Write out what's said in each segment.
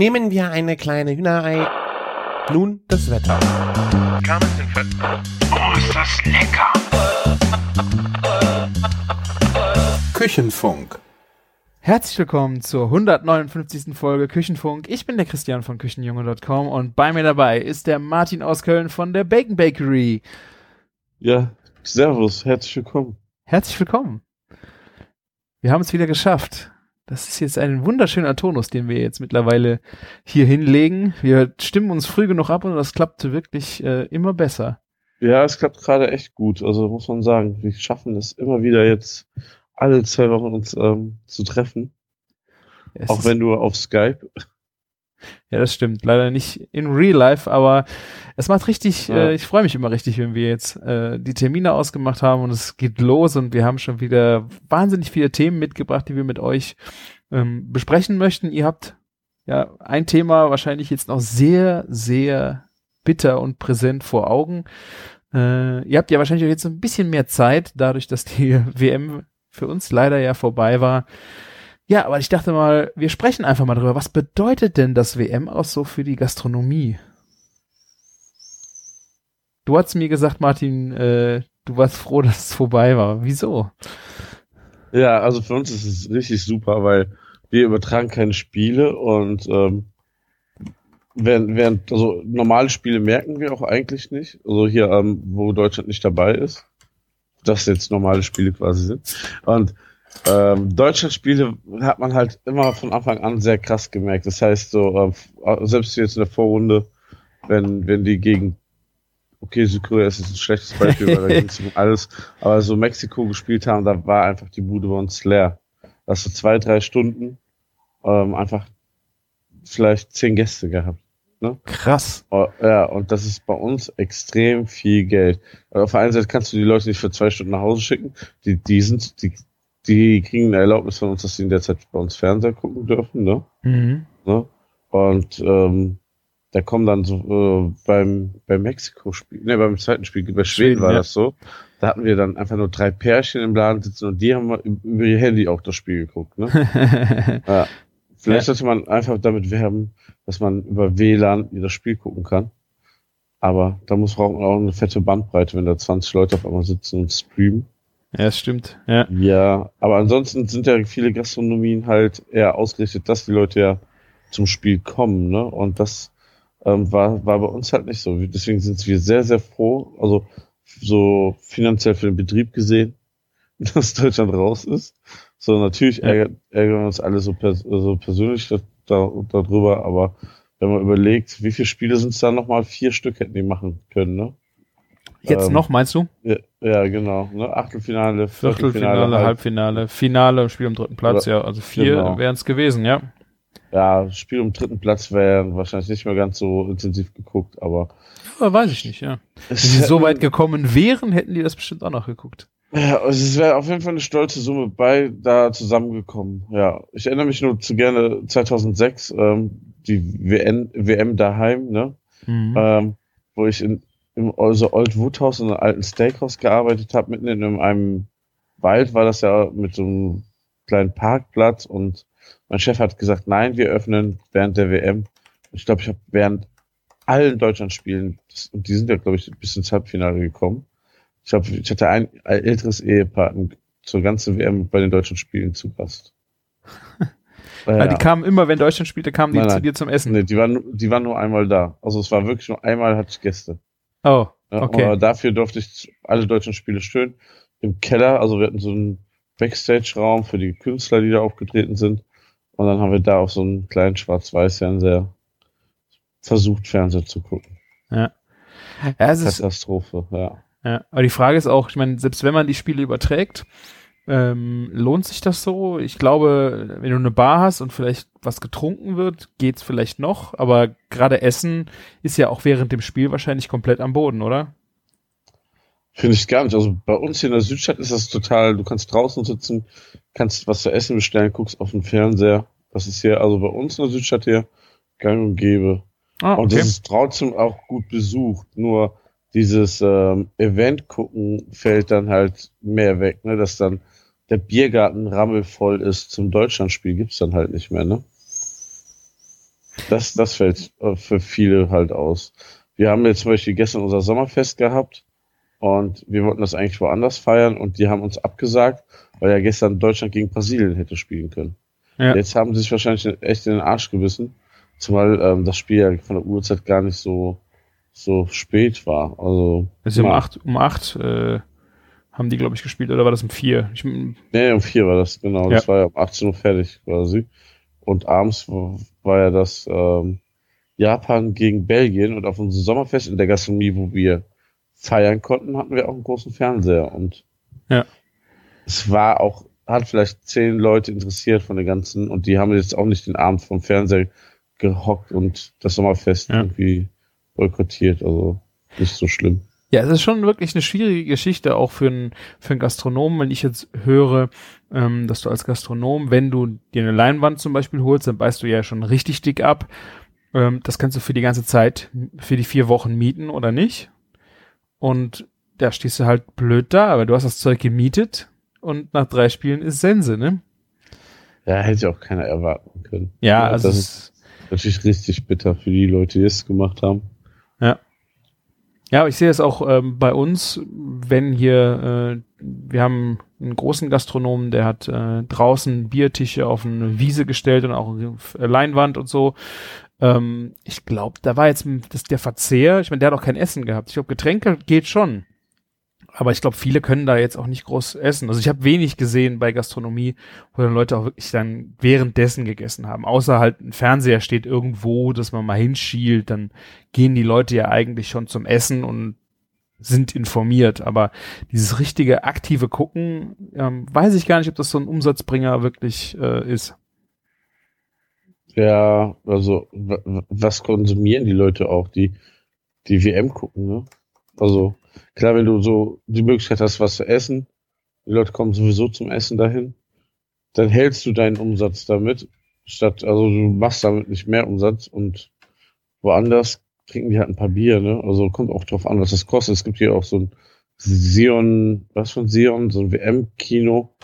Nehmen wir eine kleine Hühnerei. Nun das Wetter. Oh, ist das lecker! Küchenfunk. Herzlich willkommen zur 159. Folge Küchenfunk. Ich bin der Christian von Küchenjunge.com und bei mir dabei ist der Martin aus Köln von der Bacon Bakery. Ja, servus, herzlich willkommen. Herzlich willkommen. Wir haben es wieder geschafft. Das ist jetzt ein wunderschöner Tonus, den wir jetzt mittlerweile hier hinlegen. Wir stimmen uns früh genug ab und das klappt wirklich äh, immer besser. Ja, es klappt gerade echt gut. Also muss man sagen, wir schaffen es immer wieder jetzt alle zwei Wochen uns ähm, zu treffen. Es auch wenn nur auf Skype. Ja, das stimmt. Leider nicht in Real Life, aber es macht richtig, Ja. äh, ich freue mich immer richtig, wenn wir jetzt äh, die Termine ausgemacht haben und es geht los und wir haben schon wieder wahnsinnig viele Themen mitgebracht, die wir mit euch ähm, besprechen möchten. Ihr habt ja ein Thema wahrscheinlich jetzt noch sehr, sehr bitter und präsent vor Augen. Äh, ihr habt ja wahrscheinlich auch jetzt ein bisschen mehr Zeit, dadurch, dass die WM für uns leider ja vorbei war. Ja, aber ich dachte mal, wir sprechen einfach mal drüber. Was bedeutet denn das WM aus so für die Gastronomie? Du hast mir gesagt, Martin, äh, du warst froh, dass es vorbei war. Wieso? Ja, also für uns ist es richtig super, weil wir übertragen keine Spiele und ähm, während, während also normale Spiele merken wir auch eigentlich nicht. Also hier, ähm, wo Deutschland nicht dabei ist, dass jetzt normale Spiele quasi sind. Und ähm, Deutschland-Spiele hat man halt immer von Anfang an sehr krass gemerkt. Das heißt so, äh, selbst jetzt in der Vorrunde, wenn wenn die gegen okay, Südkorea ist jetzt ein schlechtes Beispiel, weil da ging es um alles, aber so Mexiko gespielt haben, da war einfach die Bude bei uns leer. Da hast du zwei, drei Stunden ähm, einfach vielleicht zehn Gäste gehabt. Krass. Oh, ja, und das ist bei uns extrem viel Geld. Also auf der einen Seite kannst du die Leute nicht für zwei Stunden nach Hause schicken. Die, die sind, die, die kriegen eine Erlaubnis von uns, dass sie in der Zeit bei uns Fernseher gucken dürfen, ne? Mhm. ne? Und ähm, da kommen dann so äh, beim beim Mexiko-Spiel, ne, beim zweiten Spiel, bei Schweden, Schweden, war ja. das so. Da hatten wir dann einfach nur drei Pärchen im Laden sitzen und die haben über ihr Handy auch das Spiel geguckt, ne? ja. Vielleicht sollte man einfach damit werben, dass man über WLAN das Spiel gucken kann. Aber da muss braucht man auch eine fette Bandbreite, wenn da 20 Leute auf einmal sitzen und streamen. Ja, das stimmt. Ja. Ja, aber ansonsten sind ja viele Gastronomien halt eher ausgerichtet, dass die Leute ja zum Spiel kommen, ne? Und das ähm, war, war bei uns halt nicht so. Deswegen sind wir sehr, sehr froh, also so finanziell für den Betrieb gesehen, dass Deutschland raus ist. So, natürlich Ja. ärgern wir uns alle so, pers so persönlich da, da, darüber, aber wenn man überlegt, wie viele Spiele sind es da nochmal? Vier Stück hätten die machen können, ne? Jetzt Ähm, noch, meinst du? Ja, ja genau. Ne? Achtelfinale, Viertelfinale, Halb- Halbfinale, Finale, Spiel am dritten Platz, ja. Also vier Genau. wären es gewesen, ja. Ja, Spiel um dritten Platz wäre wahrscheinlich nicht mehr ganz so intensiv geguckt, aber Aber weiß ich nicht, ja. Wenn sie so weit gekommen wären, hätten die das bestimmt auch noch geguckt. Ja, also es wäre auf jeden Fall eine stolze Summe bei da zusammengekommen. Ja, ich erinnere mich nur zu gerne 2006, ähm, die WN, WM daheim, ne? Mhm. Ähm, wo ich in, im also Old Woodhouse in einem alten Steakhouse gearbeitet habe, mitten in einem Wald war das ja mit so einem kleinen Parkplatz und mein Chef hat gesagt, nein, wir öffnen während der WM. Ich glaube, ich habe während allen Deutschlandspielen, und die sind ja, glaube ich, bis ins Halbfinale gekommen. Ich glaube, ich hatte ein, älteres Ehepaar zur ganzen WM bei den deutschen Spielen zu Gast. Weil die kamen immer, wenn Deutschland spielte, kamen die Nein, zu dir zum Essen. nee, die waren, nur- die waren nur einmal da. Also es war wirklich nur einmal hatte ich Gäste. Oh, Ja, Okay. Aber dafür durfte ich alle deutschen Spiele schön im Keller, also wir hatten so einen Backstage-Raum für die Künstler, die da aufgetreten sind. Und dann haben wir da auf so einen kleinen Schwarz-Weiß-Fernseher versucht, Fernseher zu gucken. ja, es ist, Katastrophe, ja. ja. Aber die Frage ist auch, ich meine, selbst wenn man die Spiele überträgt, ähm, lohnt sich das so? Ich glaube, wenn du eine Bar hast und vielleicht was getrunken wird, geht's vielleicht noch, aber gerade Essen ist ja auch während dem Spiel wahrscheinlich komplett am Boden, oder? Finde ich gar nicht. Also bei uns hier in der Südstadt ist das total, du kannst draußen sitzen, kannst was zu essen bestellen, guckst auf den Fernseher. Das ist hier, also bei uns in der Südstadt hier gang und gäbe. Ah, Und das ist trotzdem auch gut besucht. Nur dieses ähm, Event gucken fällt dann halt mehr weg, ne? Dass dann der Biergarten rammelvoll ist zum Deutschlandspiel, gibt's dann halt nicht mehr, ne? Das, das fällt äh, für viele halt aus. Wir haben jetzt zum Beispiel gestern unser Sommerfest gehabt und wir wollten das eigentlich woanders feiern und die haben uns abgesagt, weil ja gestern Deutschland gegen Brasilien hätte spielen können. Ja. Jetzt haben sie sich wahrscheinlich echt in den Arsch gebissen, zumal ähm, das Spiel ja von der Uhrzeit gar nicht so so spät war. Also es ist um acht, um acht äh, haben die, glaube ich, gespielt, oder war das um vier? Ich, nee, um vier war das, genau. Ja. Das war ja um 18 Uhr fertig quasi. Und abends war ja das ähm, Japan gegen Belgien und auf unserem Sommerfest in der Gastronomie, wo wir feiern konnten, hatten wir auch einen großen Fernseher und ja. es war auch, hat vielleicht zehn Leute interessiert von den ganzen und die haben jetzt auch nicht den Abend vom Fernseher gehockt und das Sommerfest ja. irgendwie boykottiert, also nicht so schlimm. Ja, es ist schon wirklich eine schwierige Geschichte auch für einen für einen Gastronomen, wenn ich jetzt höre, ähm, dass du als Gastronom, wenn du dir eine Leinwand zum Beispiel holst, dann beißt du ja schon richtig dick ab. Ähm, das kannst du für die ganze Zeit, für die vier Wochen mieten oder nicht. Und da stehst du halt blöd da, aber du hast das Zeug gemietet und nach drei Spielen ist Sense, ne? Ja, hätte auch keiner erwarten können. Ja, also das ist natürlich richtig bitter für die Leute, die es gemacht haben. Ja. Ich sehe es auch ähm, bei uns, wenn hier, äh, wir haben einen großen Gastronomen, der hat äh, draußen Biertische auf eine Wiese gestellt und auch eine Leinwand und so. Ähm, ich glaube, da war jetzt das, der Verzehr, ich meine, der hat auch kein Essen gehabt. Ich glaube, Getränke geht schon. Aber ich glaube, viele können da jetzt auch nicht groß essen. Also ich habe wenig gesehen bei Gastronomie, wo dann Leute auch wirklich dann währenddessen gegessen haben. Außer halt ein Fernseher steht irgendwo, dass man mal hinschielt, dann gehen die Leute ja eigentlich schon zum Essen und sind informiert. Aber dieses richtige aktive Gucken, ähm, weiß ich gar nicht, ob das so ein Umsatzbringer wirklich äh, ist. Ja, also was konsumieren die Leute auch, die die WM gucken, ne? Also Klar, wenn du so die Möglichkeit hast, was zu essen, die Leute kommen sowieso zum Essen dahin, dann hältst du deinen Umsatz damit, statt, also du machst damit nicht mehr Umsatz und woanders trinken die halt ein paar Bier, ne? Also kommt auch drauf an, was das kostet. Es gibt hier auch so ein Sion, was von Sion, so ein WM-Kino.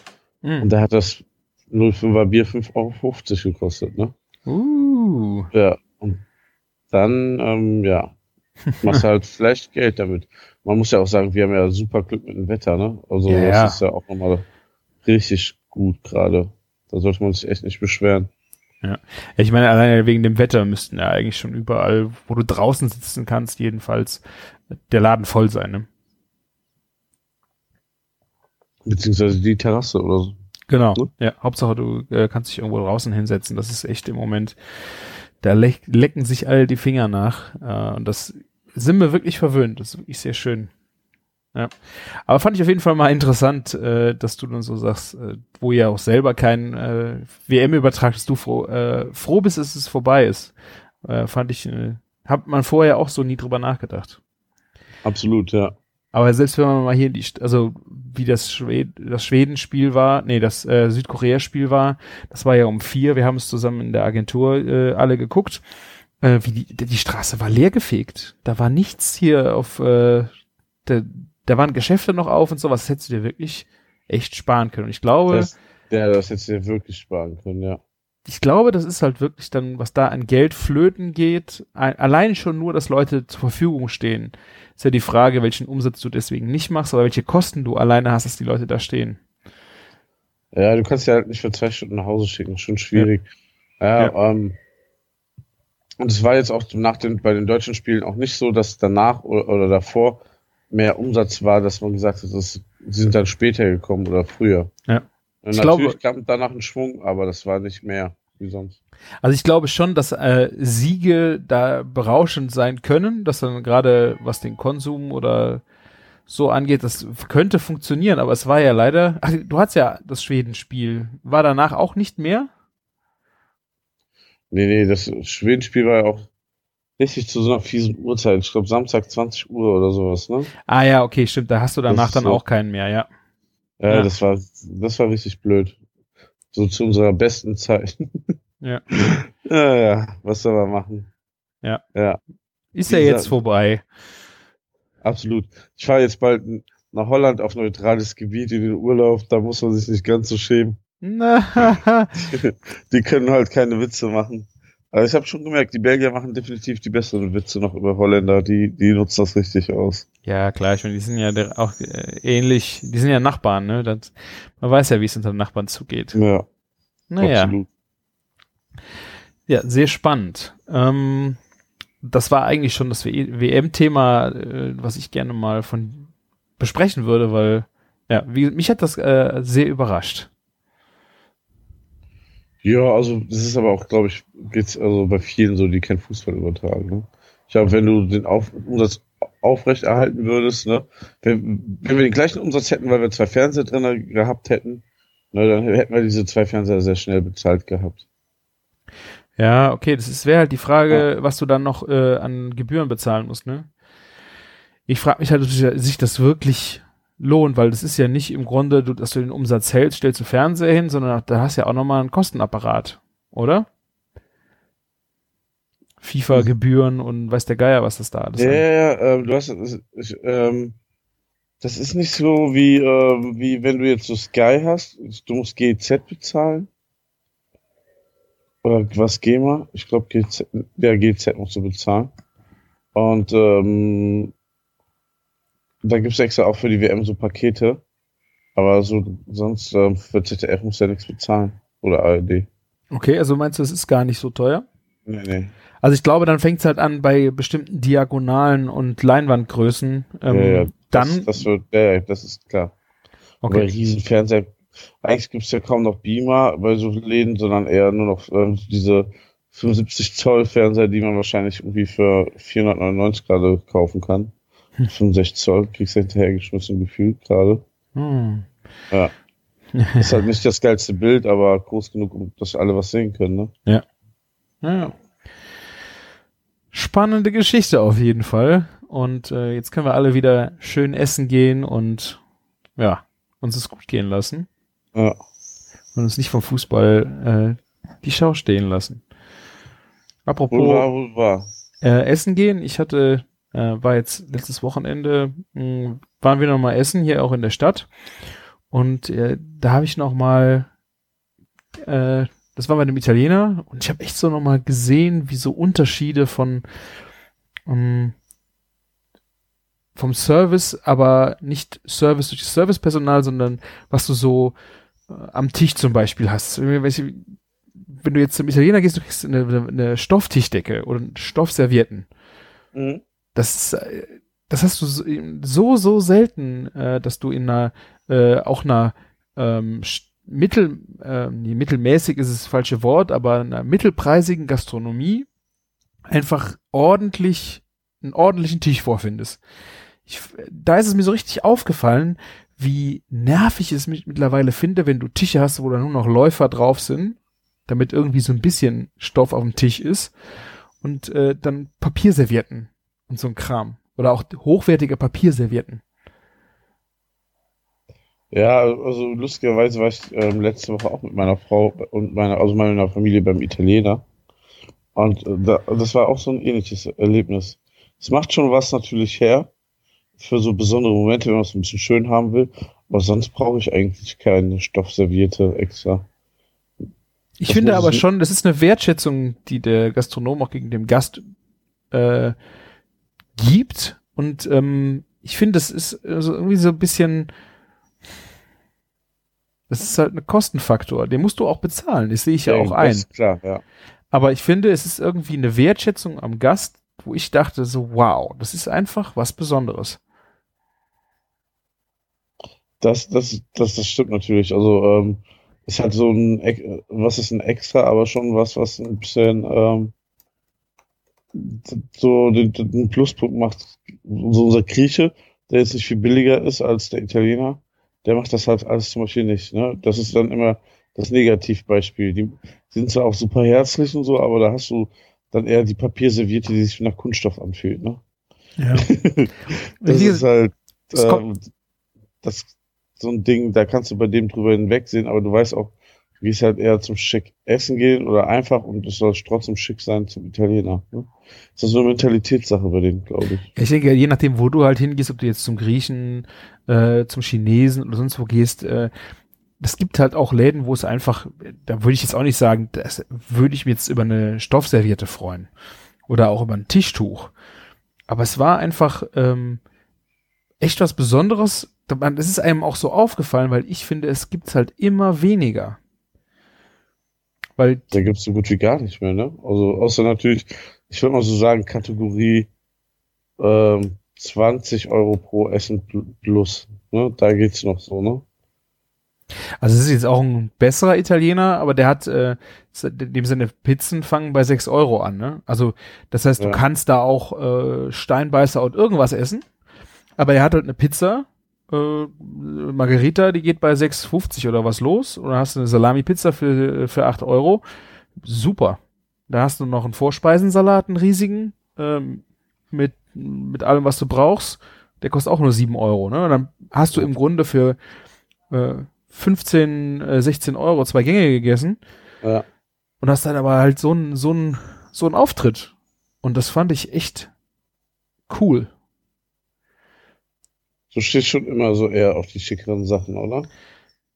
Mhm. Und da hat das 05er Bier 5,50 Euro gekostet, ne? Uh. Ja. Und dann, ähm, ja, machst halt vielleicht Geld damit man muss ja auch sagen, wir haben ja super Glück mit dem Wetter, ne? Also ja, das ist ja auch nochmal richtig gut gerade. Da sollte man sich echt nicht beschweren. Ja. Ich meine, alleine wegen dem Wetter müssten ja eigentlich schon überall, wo du draußen sitzen kannst, jedenfalls der Laden voll sein, ne? Beziehungsweise die Terrasse oder so. Genau. Ne? Ja, Hauptsache du äh, kannst dich irgendwo draußen hinsetzen. Das ist echt im Moment, da le lecken sich alle die Finger nach. Äh, und das sind wir wirklich verwöhnt. Das ist wirklich sehr schön. Ja. Aber fand ich auf jeden Fall mal interessant, äh, dass du dann so sagst, äh, wo ja auch selber kein äh, WM übertragst, du froh, äh, froh bist, dass es vorbei ist. Äh, fand ich, äh, hat man vorher auch so nie drüber nachgedacht. Absolut, ja. Aber selbst wenn man mal hier die, also wie das, Schwed das Schwedenspiel war, nee, das äh, Südkorea-Spiel war, das war ja um vier, wir haben es zusammen in der Agentur äh, alle geguckt äh, wie die, die Straße war leer gefegt. Da war nichts hier auf, äh, da, da waren Geschäfte noch auf und sowas. Das hättest du dir wirklich echt sparen können. Und ich glaube. Das, ja, das hättest du dir wirklich sparen können, ja. Ich glaube, das ist halt wirklich dann, was da an Geld flöten geht. Allein schon nur, dass Leute zur Verfügung stehen. Ist ja die Frage, welchen Umsatz du deswegen nicht machst, oder welche Kosten du alleine hast, dass die Leute da stehen. Ja, du kannst ja halt nicht für zwei Stunden nach Hause schicken. Schon schwierig. Ja, ja. Ähm, und es war jetzt auch nach den, bei den deutschen Spielen auch nicht so, dass danach oder, oder davor mehr Umsatz war, dass man gesagt hat, das, sie sind dann später gekommen oder früher. Ja. Und ich natürlich glaube, kam danach ein Schwung, aber das war nicht mehr wie sonst. Also ich glaube schon, dass äh, Siege da berauschend sein können, dass dann gerade was den Konsum oder so angeht, das könnte funktionieren, aber es war ja leider, ach, du hast ja das Schwedenspiel, war danach auch nicht mehr? Nee, nee, das Schwedenspiel war ja auch richtig zu so einer fiesen Uhrzeit. Ich glaube Samstag 20 Uhr oder sowas, ne? Ah ja, okay, stimmt. Da hast du danach dann so, auch keinen mehr, ja. ja. Ja, das war, das war richtig blöd. So zu unserer besten Zeit. Ja. ja, ja, was soll man machen? Ja. Ja. Ist ja jetzt vorbei. Absolut. Ich fahre jetzt bald nach Holland auf neutrales Gebiet in den Urlaub, da muss man sich nicht ganz so schämen. die können halt keine Witze machen. Also ich habe schon gemerkt, die Belgier machen definitiv die besseren Witze noch über Holländer, die, die nutzen das richtig aus. Ja, klar, ich meine, die sind ja auch äh, ähnlich, die sind ja Nachbarn, ne? Das, man weiß ja, wie es unter den Nachbarn zugeht. Ja, Naja. absolut. Ja, sehr spannend. Ähm, das war eigentlich schon das WM-Thema, äh, was ich gerne mal von besprechen würde, weil ja, wie, mich hat das äh, sehr überrascht. Ja, also das ist aber auch, glaube ich, geht's also bei vielen so, die kein Fußball übertragen. Ne? Ich glaube, wenn du den Auf Umsatz aufrechterhalten würdest, ne, wenn, wenn wir den gleichen Umsatz hätten, weil wir zwei Fernseher drin gehabt hätten, ne, dann hätten wir diese zwei Fernseher sehr schnell bezahlt gehabt. Ja, okay, das wäre halt die Frage, was du dann noch äh, an Gebühren bezahlen musst, ne? Ich frage mich halt, ob sich das wirklich lohnt, weil das ist ja nicht im Grunde, du, dass du den Umsatz hältst, stellst du Fernseher hin, sondern da hast du ja auch nochmal einen Kostenapparat, oder? FIFA-Gebühren und weiß der Geier, was das da alles Ja, ja, ja, ähm, du hast, ich, ähm, das ist nicht so wie, ähm, wie wenn du jetzt so Sky hast, du musst GZ bezahlen. Oder was GEMA? Ich glaube GZ, ja, GZ musst du bezahlen. Und ähm, da gibt's extra auch für die WM so Pakete. Aber so sonst ähm, für ZDF muss ja nichts bezahlen. Oder ARD. Okay, also meinst du, es ist gar nicht so teuer? Nee, nee. Also ich glaube, dann fängt es halt an bei bestimmten Diagonalen und Leinwandgrößen. Ähm, ja, ja, dann. Das, das, wird, ja, das ist klar. okay. Bei Riesenfernseher. Eigentlich gibt's ja kaum noch Beamer bei so Läden, sondern eher nur noch ähm, diese 75 Zoll Fernseher, die man wahrscheinlich irgendwie für 499 gerade kaufen kann. Hm. 65 Zoll kriegst du hinterhergeschmissen gefühlt gerade. Hm. Ja. Ist halt nicht das geilste Bild, aber groß genug, um dass alle was sehen können, ne? Ja. Spannende Geschichte auf jeden Fall. Und äh, jetzt können wir alle wieder schön essen gehen und ja, uns es gut gehen lassen. Ja. Und uns nicht vom Fußball äh, die Schau stehen lassen. Apropos Wohl wahr, wohl wahr. äh, Essen gehen, ich hatte, äh, war jetzt letztes Wochenende, mh, waren wir noch mal essen, hier auch in der Stadt. Und äh, da habe ich noch mal, äh, das war bei einem Italiener, und ich habe echt so noch mal gesehen, wie so Unterschiede von ähm, vom Service, aber nicht Service durch das Servicepersonal, sondern was du so äh, am Tisch zum Beispiel hast. Wenn du jetzt zum Italiener gehst, du kriegst eine, eine, eine Stofftischdecke oder Stoffservietten. Mhm. Das, äh, das hast du so, so, selten, äh, dass du in einer, äh, auch einer ähm, mittel, äh, mittelmäßig ist das falsche Wort, aber in einer mittelpreisigen Gastronomie einfach ordentlich, einen ordentlichen Tisch vorfindest. Ich, da ist es mir so richtig aufgefallen, wie nervig es mich mittlerweile finde, wenn du Tische hast, wo da nur noch Läufer drauf sind, damit irgendwie so ein bisschen Stoff auf dem Tisch ist und äh, dann Papierservietten und so ein Kram. Oder auch hochwertige Papierservietten. Ja, also lustigerweise war ich ähm, letzte Woche auch mit meiner Frau und meiner, also meiner Familie beim Italiener. Und äh, da, das war auch so ein ähnliches Erlebnis. Es macht schon was natürlich her für so besondere Momente, wenn man es ein bisschen schön haben will. Aber sonst brauche ich eigentlich keine Stoffserviette extra. Ich Das finde aber schon, das ist eine Wertschätzung, die der Gastronom auch gegen den Gast äh, gibt. Und ähm, ich finde, das ist also irgendwie so ein bisschen, das ist halt ein Kostenfaktor. Den musst du auch bezahlen. Das sehe ich ja, auch das ein. klar, ja. Aber ich finde, es ist irgendwie eine Wertschätzung am Gast, wo ich dachte so, wow, das ist einfach was Besonderes. Das, das, das, das stimmt natürlich. Also, ähm, ist halt so ein, Ex- was ist ein Extra, aber schon was, was ein bisschen, ähm, so den, den Pluspunkt macht. So unser Grieche, der jetzt nicht viel billiger ist als der Italiener, der macht das halt alles zum Beispiel nicht, ne? Das ist dann immer das Negativbeispiel. Die sind zwar auch super herzlich und so, aber da hast du dann eher die Papierserviette, die sich nach Kunststoff anfühlt, ne? Ja. Das ist halt ähm, das so ein Ding, da kannst du bei dem drüber hinwegsehen, aber du weißt auch, du gehst halt eher zum schick essen gehen oder einfach und es soll trotzdem schick sein zum Italiener. Ne? Das ist so eine Mentalitätssache bei denen, glaube ich. Ich denke, je nachdem, wo du halt hingehst, ob du jetzt zum Griechen, äh, zum Chinesen oder sonst wo gehst, äh, es gibt halt auch Läden, wo es einfach, da würde ich jetzt auch nicht sagen, das würde ich mir jetzt über eine Stoffserviette freuen. Oder auch über ein Tischtuch. Aber es war einfach ähm, echt was Besonderes. Es ist einem auch so aufgefallen, weil ich finde, es gibt's halt immer weniger. Weil da gibt's so gut wie gar nicht mehr, ne? Also außer natürlich, ich würde mal so sagen, Kategorie ähm, 20 Euro pro Essen plus. Ne? Da geht's noch so, ne? Also es ist jetzt auch ein besserer Italiener, aber der hat, äh, dem seine Pizzen fangen bei 6 Euro an, ne? Also das heißt, ja. du kannst da auch äh, Steinbeißer und irgendwas essen, aber er hat halt eine Pizza, äh, Margarita, die geht bei 6,50 oder was los, und dann hast du eine Salami-Pizza für, für 8 Euro. Super. Da hast du noch einen Vorspeisensalat, einen riesigen, ähm, mit, mit allem, was du brauchst. Der kostet auch nur 7 Euro, ne? Und dann hast du im Grunde für äh, 15, äh, 16 Euro zwei Gänge gegessen. Ja. Und hast dann aber halt so ein, so ein, so ein Auftritt. Und das fand ich echt cool. Du stehst schon immer so eher auf die schickeren Sachen, oder?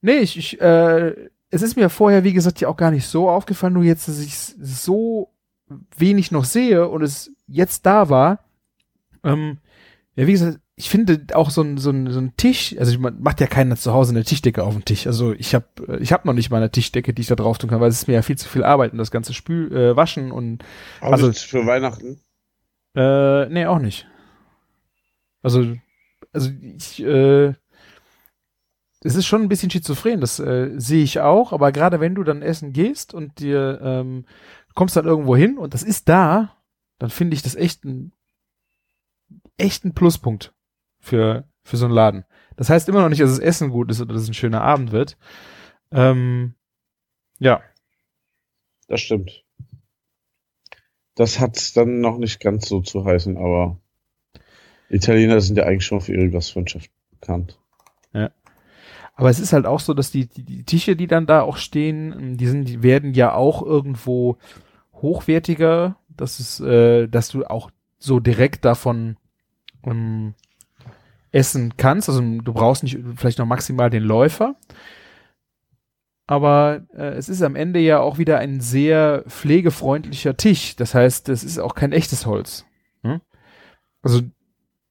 Nee, ich, ich äh, es ist mir vorher, wie gesagt, ja auch gar nicht so aufgefallen, nur jetzt, dass ich so wenig noch sehe und es jetzt da war. Ähm, ja, wie gesagt, ich finde auch so ein, so ein, so ein Tisch, also man macht ja keiner zu Hause eine Tischdecke auf den Tisch. Also ich habe ich hab noch nicht mal eine Tischdecke, die ich da drauf tun kann, weil es ist mir ja viel zu viel Arbeit und das ganze Spül, äh, Waschen und Aber also für Weihnachten? Äh, nee, auch nicht. Also, also ich, äh, es ist schon ein bisschen schizophren, das äh, sehe ich auch, aber gerade wenn du dann essen gehst und dir ähm, kommst dann irgendwo hin und das ist da, dann finde ich das echt ein echt ein Pluspunkt für, für so einen Laden. Das heißt immer noch nicht, dass das Essen gut ist oder dass es ein schöner Abend wird. Ähm, ja. Das stimmt. Das hat dann noch nicht ganz so zu heißen, aber Italiener sind ja eigentlich schon für ihre Gastfreundschaft bekannt. Ja. Aber es ist halt auch so, dass die, die, die Tische, die dann da auch stehen, die sind, die werden ja auch irgendwo hochwertiger. Das ist, äh, dass du auch so direkt davon ähm, essen kannst. Also du brauchst nicht vielleicht noch maximal den Läufer. Aber äh, es ist am Ende ja auch wieder ein sehr pflegefreundlicher Tisch. Das heißt, es ist auch kein echtes Holz. Hm? Also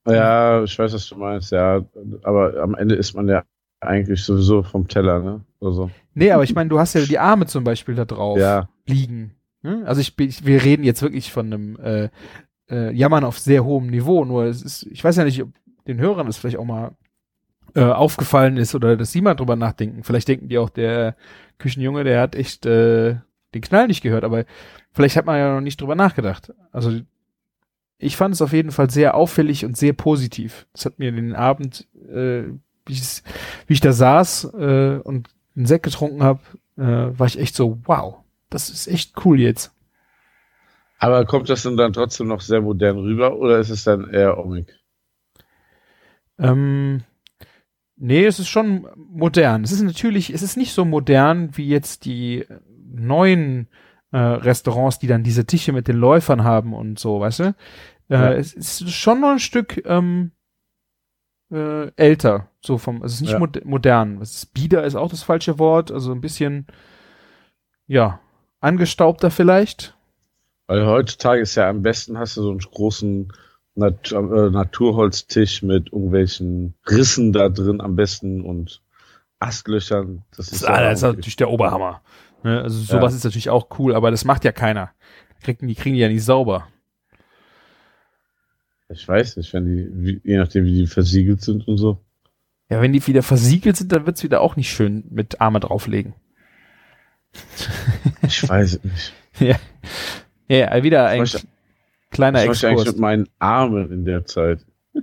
ja, ich weiß, was du meinst, ja. Aber am Ende ist man ja eigentlich sowieso vom Teller, ne? Also. Nee, aber ich meine, du hast ja die Arme zum Beispiel da drauf ja. liegen. Hm? Also ich, ich, wir reden jetzt wirklich von einem äh, äh, Jammern auf sehr hohem Niveau. Nur es ist, ich weiß ja nicht, ob den Hörern das vielleicht auch mal äh, aufgefallen ist oder dass sie mal drüber nachdenken. Vielleicht denken die auch, der Küchenjunge, der hat echt äh, den Knall nicht gehört, aber vielleicht hat man ja noch nicht drüber nachgedacht. Also ich fand es auf jeden Fall sehr auffällig und sehr positiv. Das hat mir den Abend, äh, wie, wie ich da saß äh, und einen Sekt getrunken habe, äh, war ich echt so, wow, das ist echt cool jetzt. Aber kommt das denn dann trotzdem noch sehr modern rüber oder ist es dann eher Omik? Ähm, nee, es ist schon modern. Es ist natürlich, es ist nicht so modern wie jetzt die neuen äh, Restaurants, die dann diese Tische mit den Läufern haben und so, weißt du? Äh, ja. Es ist schon noch ein Stück ähm, äh, älter, so vom, es ist nicht ja. mod modern. Es ist bieder ist auch das falsche Wort, also ein bisschen, ja, angestaubter vielleicht. Weil heutzutage ist ja am besten, hast du so einen großen Nat äh, Naturholztisch mit irgendwelchen Rissen da drin am besten und Astlöchern. Das ist, das, ja das ist natürlich der Oberhammer. Ne? Also sowas ja. ist natürlich auch cool, aber das macht ja keiner. Kriegen die kriegen die ja nicht sauber. Ich weiß nicht, wenn die, wie, je nachdem wie die versiegelt sind und so. Ja, wenn die wieder versiegelt sind, dann wird's wieder auch nicht schön mit Arme drauflegen. Ich weiß es nicht. ja. Ja, wieder ein ich kleiner Exkurs. Ich eigentlich mit meinen Armen in der Zeit.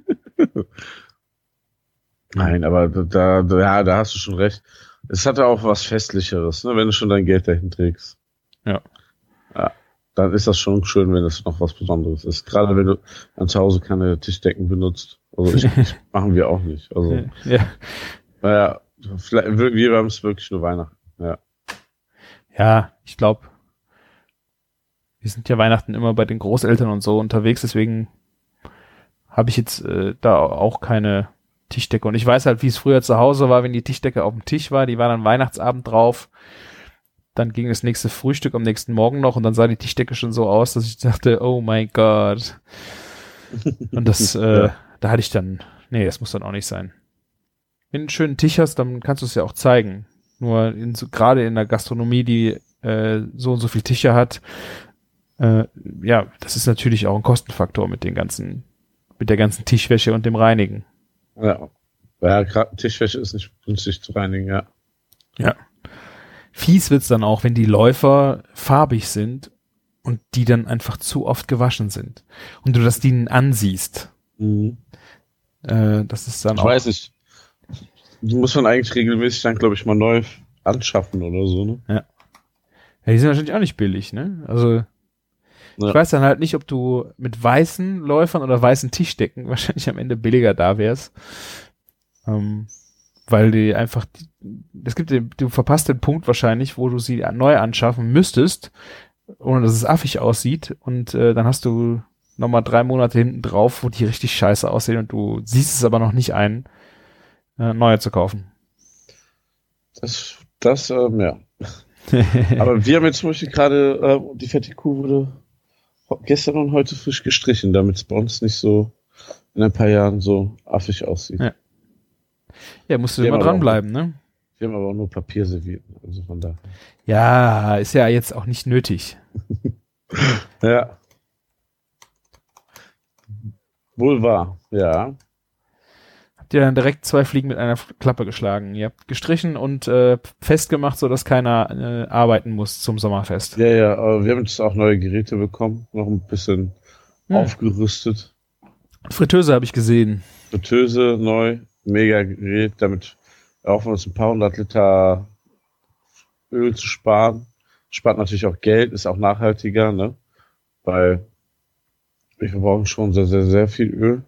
Nein, aber da, da, ja, da hast du schon recht. Es hatte auch was Festlicheres, ne, wenn du schon dein Geld dahin trägst. Ja. Ja. Dann ist das schon schön, wenn es noch was Besonderes ist. Gerade wenn du an zu Hause keine Tischdecken benutzt. Also ich, machen wir auch nicht. Also, ja. Naja, wir haben es wirklich nur Weihnachten. Ja. Ja, ich glaube, wir sind ja Weihnachten immer bei den Großeltern und so unterwegs, deswegen habe ich jetzt äh, da auch keine Tischdecke. Und ich weiß halt, wie es früher zu Hause war, wenn die Tischdecke auf dem Tisch war, die war dann Weihnachtsabend drauf. Dann ging das nächste Frühstück am nächsten Morgen noch und dann sah die Tischdecke schon so aus, dass ich dachte, oh mein Gott. Und das, äh, da hatte ich dann, nee, das muss dann auch nicht sein. Wenn du einen schönen Tisch hast, dann kannst du es ja auch zeigen. Nur in, so, gerade in der Gastronomie, die äh, so und so viel Tische hat, äh, ja, das ist natürlich auch ein Kostenfaktor mit den ganzen, mit der ganzen Tischwäsche und dem Reinigen. Ja. Ja, gerade Tischwäsche ist nicht günstig zu reinigen, ja. Fies wird's dann auch, wenn die Läufer farbig sind und die dann einfach zu oft gewaschen sind. Und du das denen ansiehst. Mhm. Äh, das ist dann Ich auch. weiß nicht. Die muss man eigentlich regelmäßig dann, glaube ich, mal neu anschaffen oder so, ne? Ja, die sind wahrscheinlich auch nicht billig, ne? Also, Ja. ich weiß dann halt nicht, ob du mit weißen Läufern oder weißen Tischdecken wahrscheinlich am Ende billiger da wärst. Ähm, weil die einfach, es gibt, den- du verpasst den Punkt wahrscheinlich, wo du sie neu anschaffen müsstest, ohne dass es affig aussieht. Und äh, dann hast du nochmal drei Monate hinten drauf, wo die richtig scheiße aussehen und du siehst es aber noch nicht ein, äh, neue zu kaufen. Das, das, ähm, ja. Aber wir haben jetzt zum Beispiel gerade, äh, die fette Kuh wurde gestern und heute frisch gestrichen, damit es bei uns nicht so in ein paar Jahren so affig aussieht. Ja. ja, musst du immer dranbleiben, ne? Wir haben aber auch nur Papierservietten, also von da. Ja, ist ja jetzt auch nicht nötig. Ja. Wohl wahr, ja. Ihr dann direkt zwei Fliegen mit einer Klappe geschlagen. Ihr habt gestrichen und äh, festgemacht, sodass keiner äh, arbeiten muss zum Sommerfest. Ja, ja, aber wir haben jetzt auch neue Geräte bekommen, noch ein bisschen Hm. aufgerüstet. Fritteuse habe ich gesehen. Fritteuse neu, mega Gerät, damit erhoffen wir uns ein paar hundert Liter Öl zu sparen. Spart natürlich auch Geld, ist auch nachhaltiger, ne? Weil wir verbrauchen schon sehr, sehr, sehr viel Öl,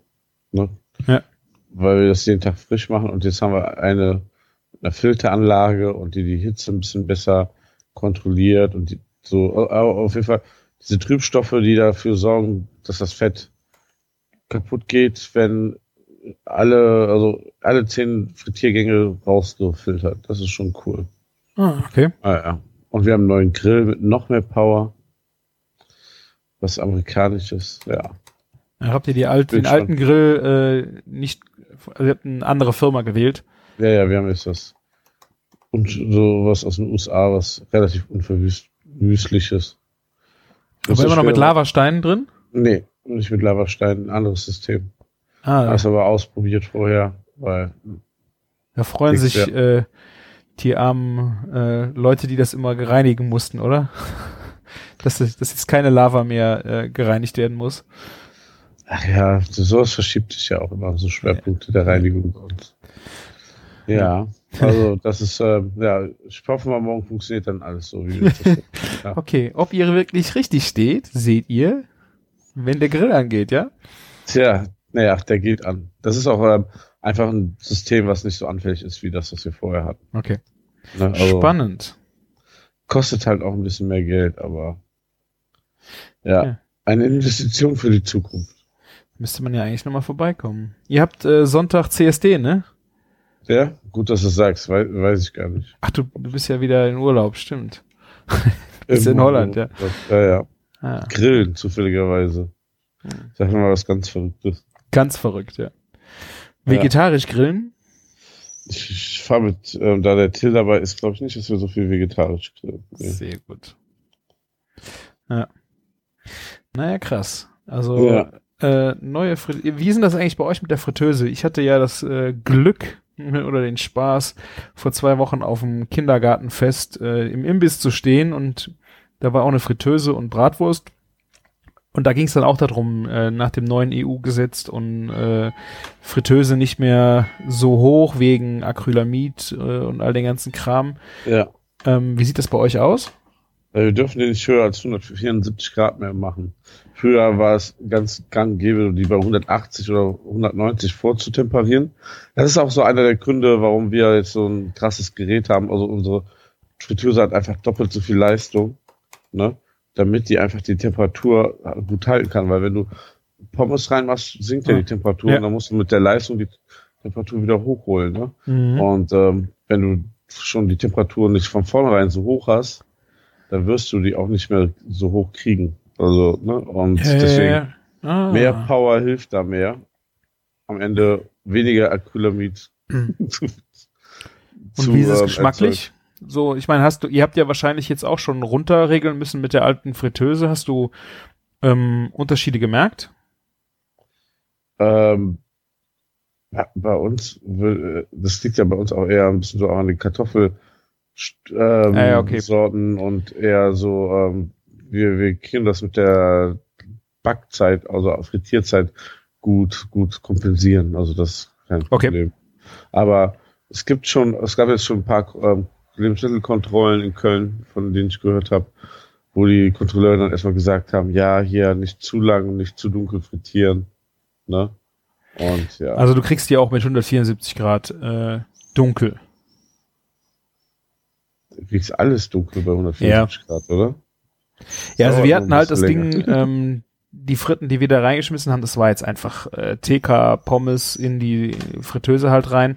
ne? Ja. Weil wir das jeden Tag frisch machen und jetzt haben wir eine, eine Filteranlage und die die Hitze ein bisschen besser kontrolliert und die, so, au- auf jeden Fall diese Trübstoffe, die dafür sorgen, dass das Fett kaputt geht, wenn alle, also alle zehn Frittiergänge rausgefiltert. Das ist schon cool. Ah, okay. Ah, ja. Und wir haben einen neuen Grill mit noch mehr Power. Was amerikanisches, ja. Habt ihr die alt, den alten Grill äh, nicht, also ihr habt eine andere Firma gewählt. Ja, ja, wir haben jetzt was. Und sowas aus den USA, was relativ unverwüstliches. Aber immer noch mit Lavasteinen drin. Nee, nicht mit Lavastein, ein anderes System. Ah, Hast aber ausprobiert vorher, weil da freuen sich äh, die armen äh, Leute, die das immer gereinigen mussten, oder? dass, das- dass jetzt keine Lava mehr äh, gereinigt werden muss. Ach ja, sowas verschiebt sich ja auch immer, so Schwerpunkte der Reinigung uns. Ja, also das ist, ähm, ja, ich hoffe mal, morgen funktioniert dann alles so, wie wir das ja. Okay, ob ihr wirklich richtig steht, seht ihr, wenn der Grill angeht, ja? Tja, naja, der geht an. Das ist auch ähm, einfach ein System, was nicht so anfällig ist wie das, was wir vorher hatten. Okay. Ne? Also, Spannend. Kostet halt auch ein bisschen mehr Geld, aber ja, Ja. eine Investition für die Zukunft. Müsste man ja eigentlich nochmal vorbeikommen. Ihr habt äh, Sonntag CSD, ne? Ja, gut, dass du es sagst, weiß, weiß ich gar nicht. Ach, du, du bist ja wieder in Urlaub, stimmt. Bist in Holland, ja. Ja, ja. Ah, Grillen, zufälligerweise. Hm. Sag mal was ganz Verrücktes. ganz verrückt, ja. Vegetarisch grillen? Ich, ich fahre mit, ähm, da der Till dabei ist, glaube ich nicht, dass wir so viel vegetarisch grillen. Nee. Sehr gut. Ja. Naja, krass. Also, Ja. Äh, neue Frit Wie ist denn das eigentlich bei euch mit der Fritteuse? Ich hatte ja das äh, Glück oder den Spaß, vor zwei Wochen auf dem Kindergartenfest äh, im Imbiss zu stehen und da war auch eine Fritteuse und Bratwurst. Und da ging es dann auch darum, äh, nach dem neuen EU-Gesetz und äh, Fritteuse nicht mehr so hoch wegen Acrylamid äh, und all den ganzen Kram. Ja. Ähm, wie sieht das bei euch aus? Weil wir dürfen den nicht höher als 174 Grad mehr machen. Früher war es ganz gang und gäbe, die bei 180 oder 190 vorzutemperieren. Das ist auch so einer der Gründe, warum wir jetzt so ein krasses Gerät haben. Also unsere Fritteuse hat einfach doppelt so viel Leistung, ne? Damit die einfach die Temperatur gut halten kann. Weil wenn du Pommes reinmachst, sinkt ja die Temperatur Ja. und dann musst du mit der Leistung die Temperatur wieder hochholen. Ne? Mhm. Und ähm, wenn du schon die Temperatur nicht von vornherein so hoch hast, dann wirst du die auch nicht mehr so hoch kriegen. Also, ne? Und deswegen Ah. mehr Power hilft da mehr. Am Ende weniger Acrylamid. zu, Und wie ist es ähm, geschmacklich? So, ich meine, hast du, ihr habt ja wahrscheinlich jetzt auch schon runterregeln müssen mit der alten Fritteuse. Hast du ähm, Unterschiede gemerkt? Ähm, ja, bei uns, äh, das liegt ja bei uns auch eher ein bisschen so an den Kartoffel ähm, Ah, okay. Und eher so, ähm, wir, wir kriegen das mit der Backzeit, also Frittierzeit gut, gut kompensieren. Also das ist kein Okay. Problem. Aber es gibt schon, es gab jetzt schon ein paar ähm, Lebensmittelkontrollen in Köln, von denen ich gehört habe, wo die Kontrolleure dann erstmal gesagt haben, ja, hier nicht zu lang, nicht zu dunkel frittieren. Ne? Und ja. Also du kriegst die auch mit 174 Grad äh, dunkel. Du kriegst alles dunkel bei 150 Grad, oder? Ja, also wir hatten halt das bisschen Ding, ähm, die Fritten, die wir da reingeschmissen haben, das war jetzt einfach äh, TK Pommes in die Fritteuse halt rein.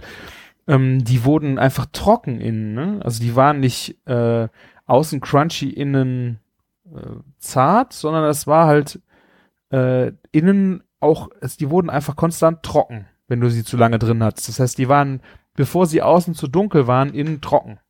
Ähm, die wurden einfach trocken innen, ne? Also die waren nicht äh, außen crunchy, innen äh, zart, sondern das war halt äh, innen auch, es, die wurden einfach konstant trocken, wenn du sie zu lange drin hattest. Das heißt, die waren, bevor sie außen zu dunkel waren, innen trocken.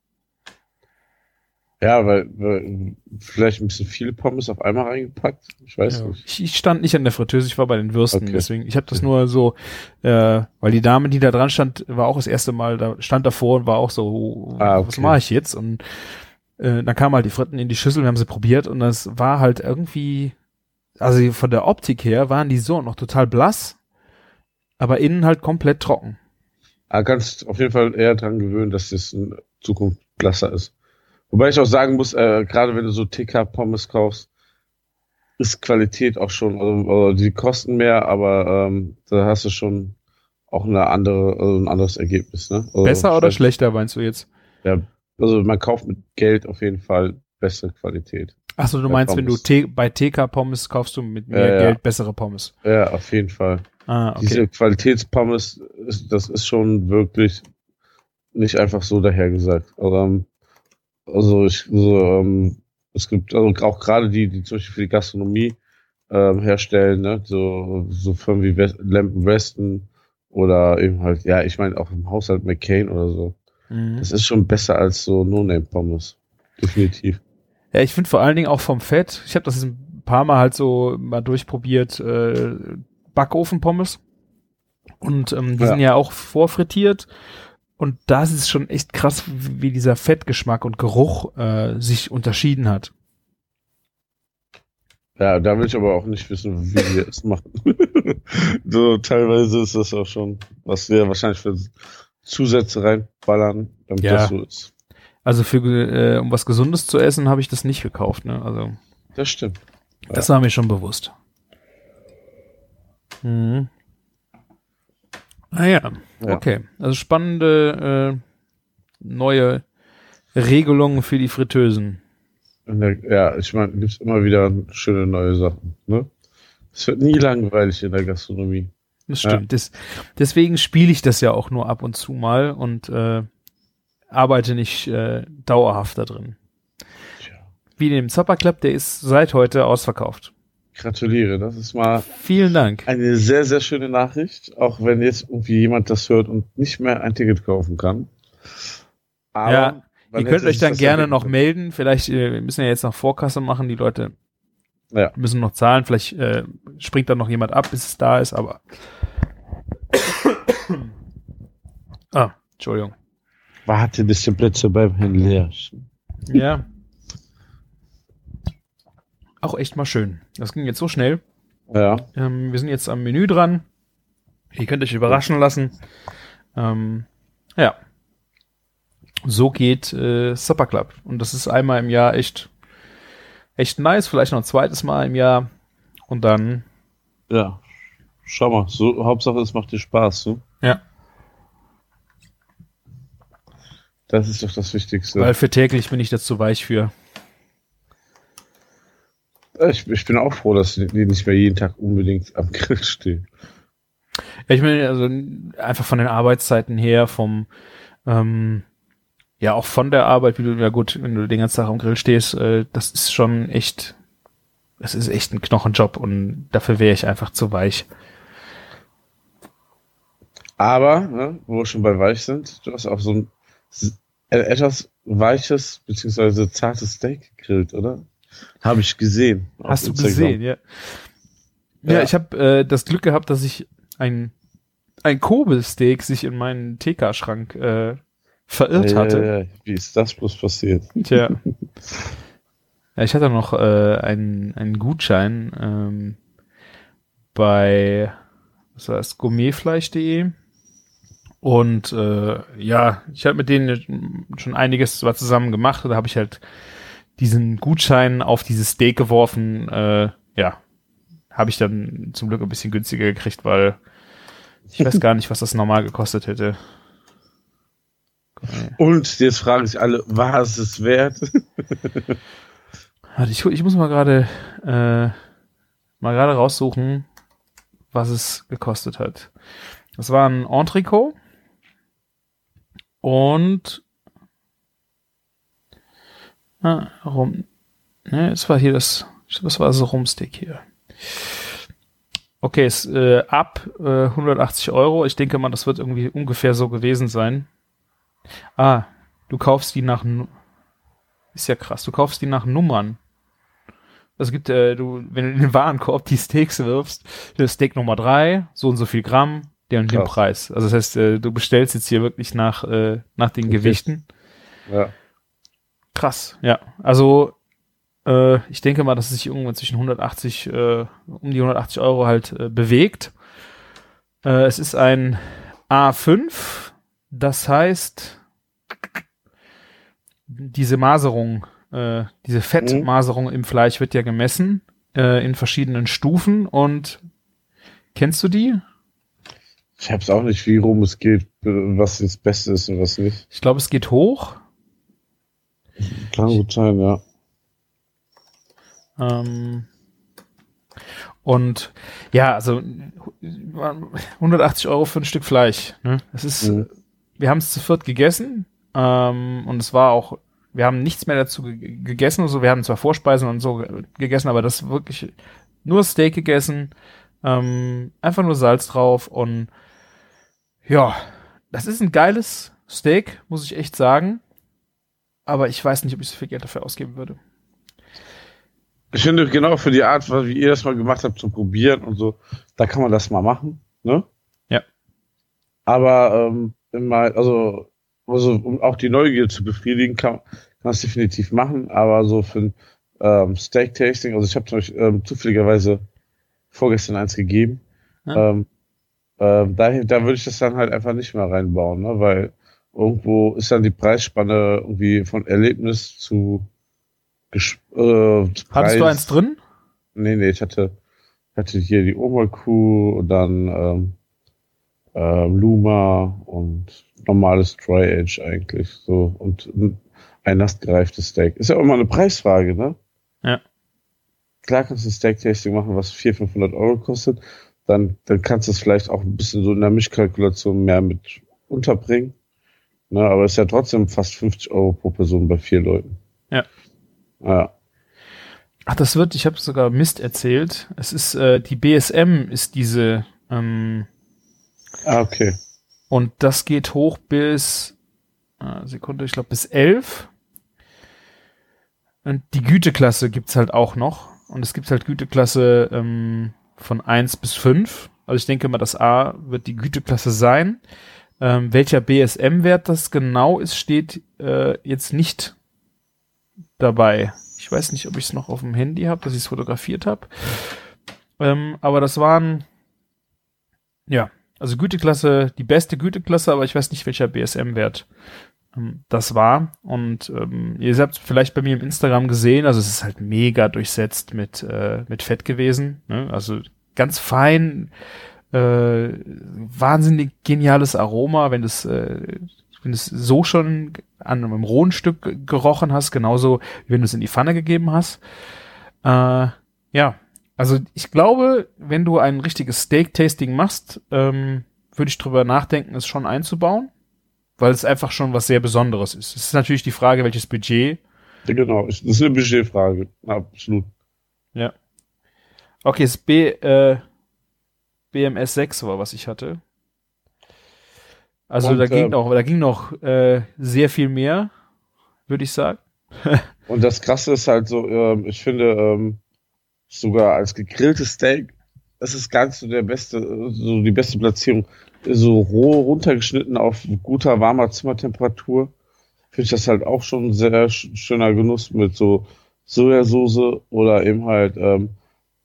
Ja, weil, weil vielleicht ein bisschen viele Pommes auf einmal reingepackt. Ich weiß Ja. nicht. Ich, ich stand nicht an der Fritteuse, ich war bei den Würsten, Okay. deswegen, ich habe das nur so, äh, weil die Dame, die da dran stand, war auch das erste Mal, da stand davor und war auch so, Ah, was okay. mache ich jetzt? Und äh, dann kamen halt die Fritten in die Schüssel, wir haben sie probiert und das war halt irgendwie, also von der Optik her waren die so noch total blass, aber innen halt komplett trocken. Aber kannst auf jeden Fall eher dran gewöhnen, dass das in Zukunft blasser ist. Wobei ich auch sagen muss, äh, gerade wenn du so TK-Pommes kaufst, ist Qualität auch schon, also, also die kosten mehr, aber ähm, da hast du schon auch eine andere, also ein anderes Ergebnis. Ne? Also, Besser oder schlechter meinst du jetzt? Ja, also man kauft mit Geld auf jeden Fall bessere Qualität. Achso, du meinst, wenn du Pommes. T bei TK Pommes kaufst du mit mehr Ja, ja. Geld bessere Pommes. Ja, auf jeden Fall. Ah, okay. Diese Qualitätspommes, das ist schon wirklich nicht einfach so dahergesagt. Also, ähm, also ich, so, ähm, es gibt also auch gerade die, die zum Beispiel für die Gastronomie ähm, herstellen, ne? so, so Firmen wie West, Lamp Weston oder eben halt, ja, ich meine auch im Haushalt McCain oder so. Mhm. Das ist schon besser als so No-Name-Pommes. Definitiv. Ja, ich finde vor allen Dingen auch vom Fett, ich habe das ein paar Mal halt so mal durchprobiert, äh, Backofenpommes. Und ähm, die Ja. sind ja auch vorfrittiert. Und da ist es schon echt krass, wie, dieser Fettgeschmack und Geruch äh, sich unterschieden hat. Ja, da will ich aber auch nicht wissen, wie wir es machen. so teilweise ist das auch schon, was wir wahrscheinlich für Zusätze reinballern, damit Ja. das so ist. Also für äh, um was Gesundes zu essen, habe ich das nicht gekauft. Ne? Also Das stimmt. das war mir schon bewusst. Mhm. Ah ja, Ja. okay. Also spannende äh, neue Regelungen für die Fritteusen. Ja, ich meine, gibt's immer wieder schöne neue Sachen. Ne? Es wird nie langweilig in der Gastronomie. Das Ja. stimmt. Das, deswegen spiele ich das ja auch nur ab und zu mal und äh, arbeite nicht äh, dauerhaft da drin. Tja. Wie in dem Zapper Club, der ist seit heute ausverkauft. Gratuliere, das ist mal Vielen Dank. eine sehr, sehr schöne Nachricht, auch wenn jetzt irgendwie jemand das hört und nicht mehr ein Ticket kaufen kann. Aber Ja, Ihr könnt euch dann gerne noch denken melden. Vielleicht, äh, wir müssen ja jetzt noch Vorkasse machen. Die Leute Ja. müssen noch zahlen. Vielleicht äh, springt dann noch jemand ab, bis es da ist, aber. ah, Entschuldigung. können. Warte, bis die Plätze beim Herrn leer. Ja. Auch echt mal schön. Das ging jetzt so schnell. Ja, Ähm, wir sind jetzt am Menü dran. Ihr könnt euch überraschen lassen. Ähm, ja. So geht äh, Supper Club. Und das ist einmal im Jahr echt, echt nice. Vielleicht noch ein zweites Mal im Jahr. Und dann, ja. Schau mal, so, Hauptsache es macht dir Spaß, so. ja, Das ist doch das Wichtigste. weil für täglich bin ich das zu weich für. Ich, ich bin auch froh, dass die nicht mehr jeden Tag unbedingt am Grill stehen. Ja, ich meine, also einfach von den Arbeitszeiten her, vom ähm, ja auch von der Arbeit, wie du, ja gut, wenn du den ganzen Tag am Grill stehst, äh, das ist schon echt, das ist echt ein Knochenjob und dafür wäre ich einfach zu weich. Aber, ne, wo wir schon bei weich sind, du hast auch so ein etwas weiches beziehungsweise zartes Steak gegrillt, oder? Habe ich gesehen. Hast du gesehen, ja. Ja, ja ich habe äh, das Glück gehabt, dass ich ein ein Kobelsteak sich in meinen TK-Schrank äh, verirrt hatte. Ja, ja, Wie ist das bloß passiert? Tja. ja, ich hatte noch äh, einen, einen Gutschein ähm, bei was heißt gourmetfleisch.de und äh, ja, ich habe mit denen schon einiges zusammen gemacht. Da habe ich halt diesen Gutschein auf dieses Steak geworfen. Äh, ja, habe ich dann zum Glück ein bisschen günstiger gekriegt, weil ich weiß gar nicht, was das normal gekostet hätte. Und jetzt fragen sich alle, war es es wert? Warte, ich, ich muss mal gerade äh, mal gerade raussuchen, was es gekostet hat. Das war ein Entrecot und ah, rum. Ne, es war hier das, was war das Rumstick hier. Okay, ist äh, ab äh, 180 Euro. Ich denke mal, das wird irgendwie ungefähr so gewesen sein. Ah, du kaufst die nach ist ja krass. Du kaufst die nach Nummern. Es gibt, äh, du, wenn du in den Warenkorb die Steaks wirfst, das Steak Nummer drei, so und so viel Gramm, der und den Preis. Also das heißt, äh, du bestellst jetzt hier wirklich nach, äh, nach den okay. Gewichten. Ja. Krass, ja. Also äh, ich denke mal, dass es sich irgendwann zwischen 180, äh, um die 180 Euro halt äh, bewegt. Äh, es ist ein A5, das heißt, diese Maserung, äh, diese Fettmaserung mhm. im Fleisch wird ja gemessen äh, in verschiedenen Stufen und kennst du die? Ich hab's auch nicht, wie rum es geht, was das Beste ist und was nicht. Ich glaube, es geht hoch. Kann gut sein, ja. Ähm, und ja, also 180 Euro für ein Stück Fleisch. Ne? Es ist, mhm. wir haben es zu viert gegessen ähm, und es war auch, wir haben nichts mehr dazu gegessen. Also wir haben zwar Vorspeisen und so gegessen, aber das wirklich nur Steak gegessen, ähm, einfach nur Salz drauf und ja, das ist ein geiles Steak, muss ich echt sagen. Aber ich weiß nicht, ob ich so viel Geld dafür ausgeben würde. Ich finde genau für die Art, wie ihr das mal gemacht habt zum Probieren und so, da kann man das mal machen, ne? Ja. Aber ähm, mal, also, also um auch die Neugier zu befriedigen, kann man es definitiv machen. Aber so für ein ähm, Steak-Tasting, also ich habe zum Beispiel ähm, zufälligerweise vorgestern eins gegeben. Ja. Ähm, ähm, da, da würde ich das dann halt einfach nicht mehr reinbauen, ne? weil irgendwo ist dann die Preisspanne irgendwie von Erlebnis zu, äh, zu Hattest du eins drin? Nee, nee, ich hatte, hatte hier die Oberkuh und dann ähm, äh, Luma und normales Dry Age eigentlich so und ein nassgereiftes Steak. Ist ja immer eine Preisfrage, ne? Ja. Klar kannst du ein Steak-Tasting machen, was 400, 500 Euro kostet dann, dann kannst du es vielleicht auch ein bisschen so in der Mischkalkulation mehr mit unterbringen. Ne, aber es ist ja trotzdem fast 50 Euro pro Person bei vier Leuten. Ja. Ja. Ach, das wird, ich habe sogar Mist erzählt. Es ist, äh, die BSM ist diese, ähm, Ah, okay. Und das geht hoch bis, äh, Sekunde, ich glaube bis 11. Und die Güteklasse gibt's halt auch noch. Und es gibt halt Güteklasse, ähm, von 1 bis 5. Also ich denke mal, das A wird die Güteklasse sein. Ähm, welcher BSM-Wert das genau ist, steht äh, jetzt nicht dabei. Ich weiß nicht, ob ich es noch auf dem Handy habe, dass ich es fotografiert habe. Ähm, aber das waren, ja, also Güteklasse, die beste Güteklasse, aber ich weiß nicht, welcher BSM-Wert ähm, das war. Und ähm, ihr habt vielleicht bei mir im Instagram gesehen, also es ist halt mega durchsetzt mit, äh, mit Fett gewesen. Ne? Also ganz fein, äh, wahnsinnig geniales Aroma, wenn es äh, wenn es so schon an einem rohen Stück gerochen hast, genauso wie wenn du es in die Pfanne gegeben hast. Äh, ja, Also ich glaube, wenn du ein richtiges Steak-Tasting machst, ähm, würde ich drüber nachdenken, es schon einzubauen, weil es einfach schon was sehr Besonderes ist. Es ist natürlich die Frage, welches Budget. Ja, genau, das ist eine Budgetfrage, absolut. Ja. Okay, das B, äh, BMS 6 war, was ich hatte. Also Und, da ging ähm, noch, da ging noch äh, sehr viel mehr, würde ich sagen. Und das Krasse ist halt so, ähm, ich finde, ähm, sogar als gegrilltes Steak, das ist nicht so der beste, so die beste Platzierung. So roh runtergeschnitten auf guter, warmer Zimmertemperatur, finde ich das halt auch schon ein sehr sch- schöner Genuss mit so Sojasauce oder eben halt, ähm,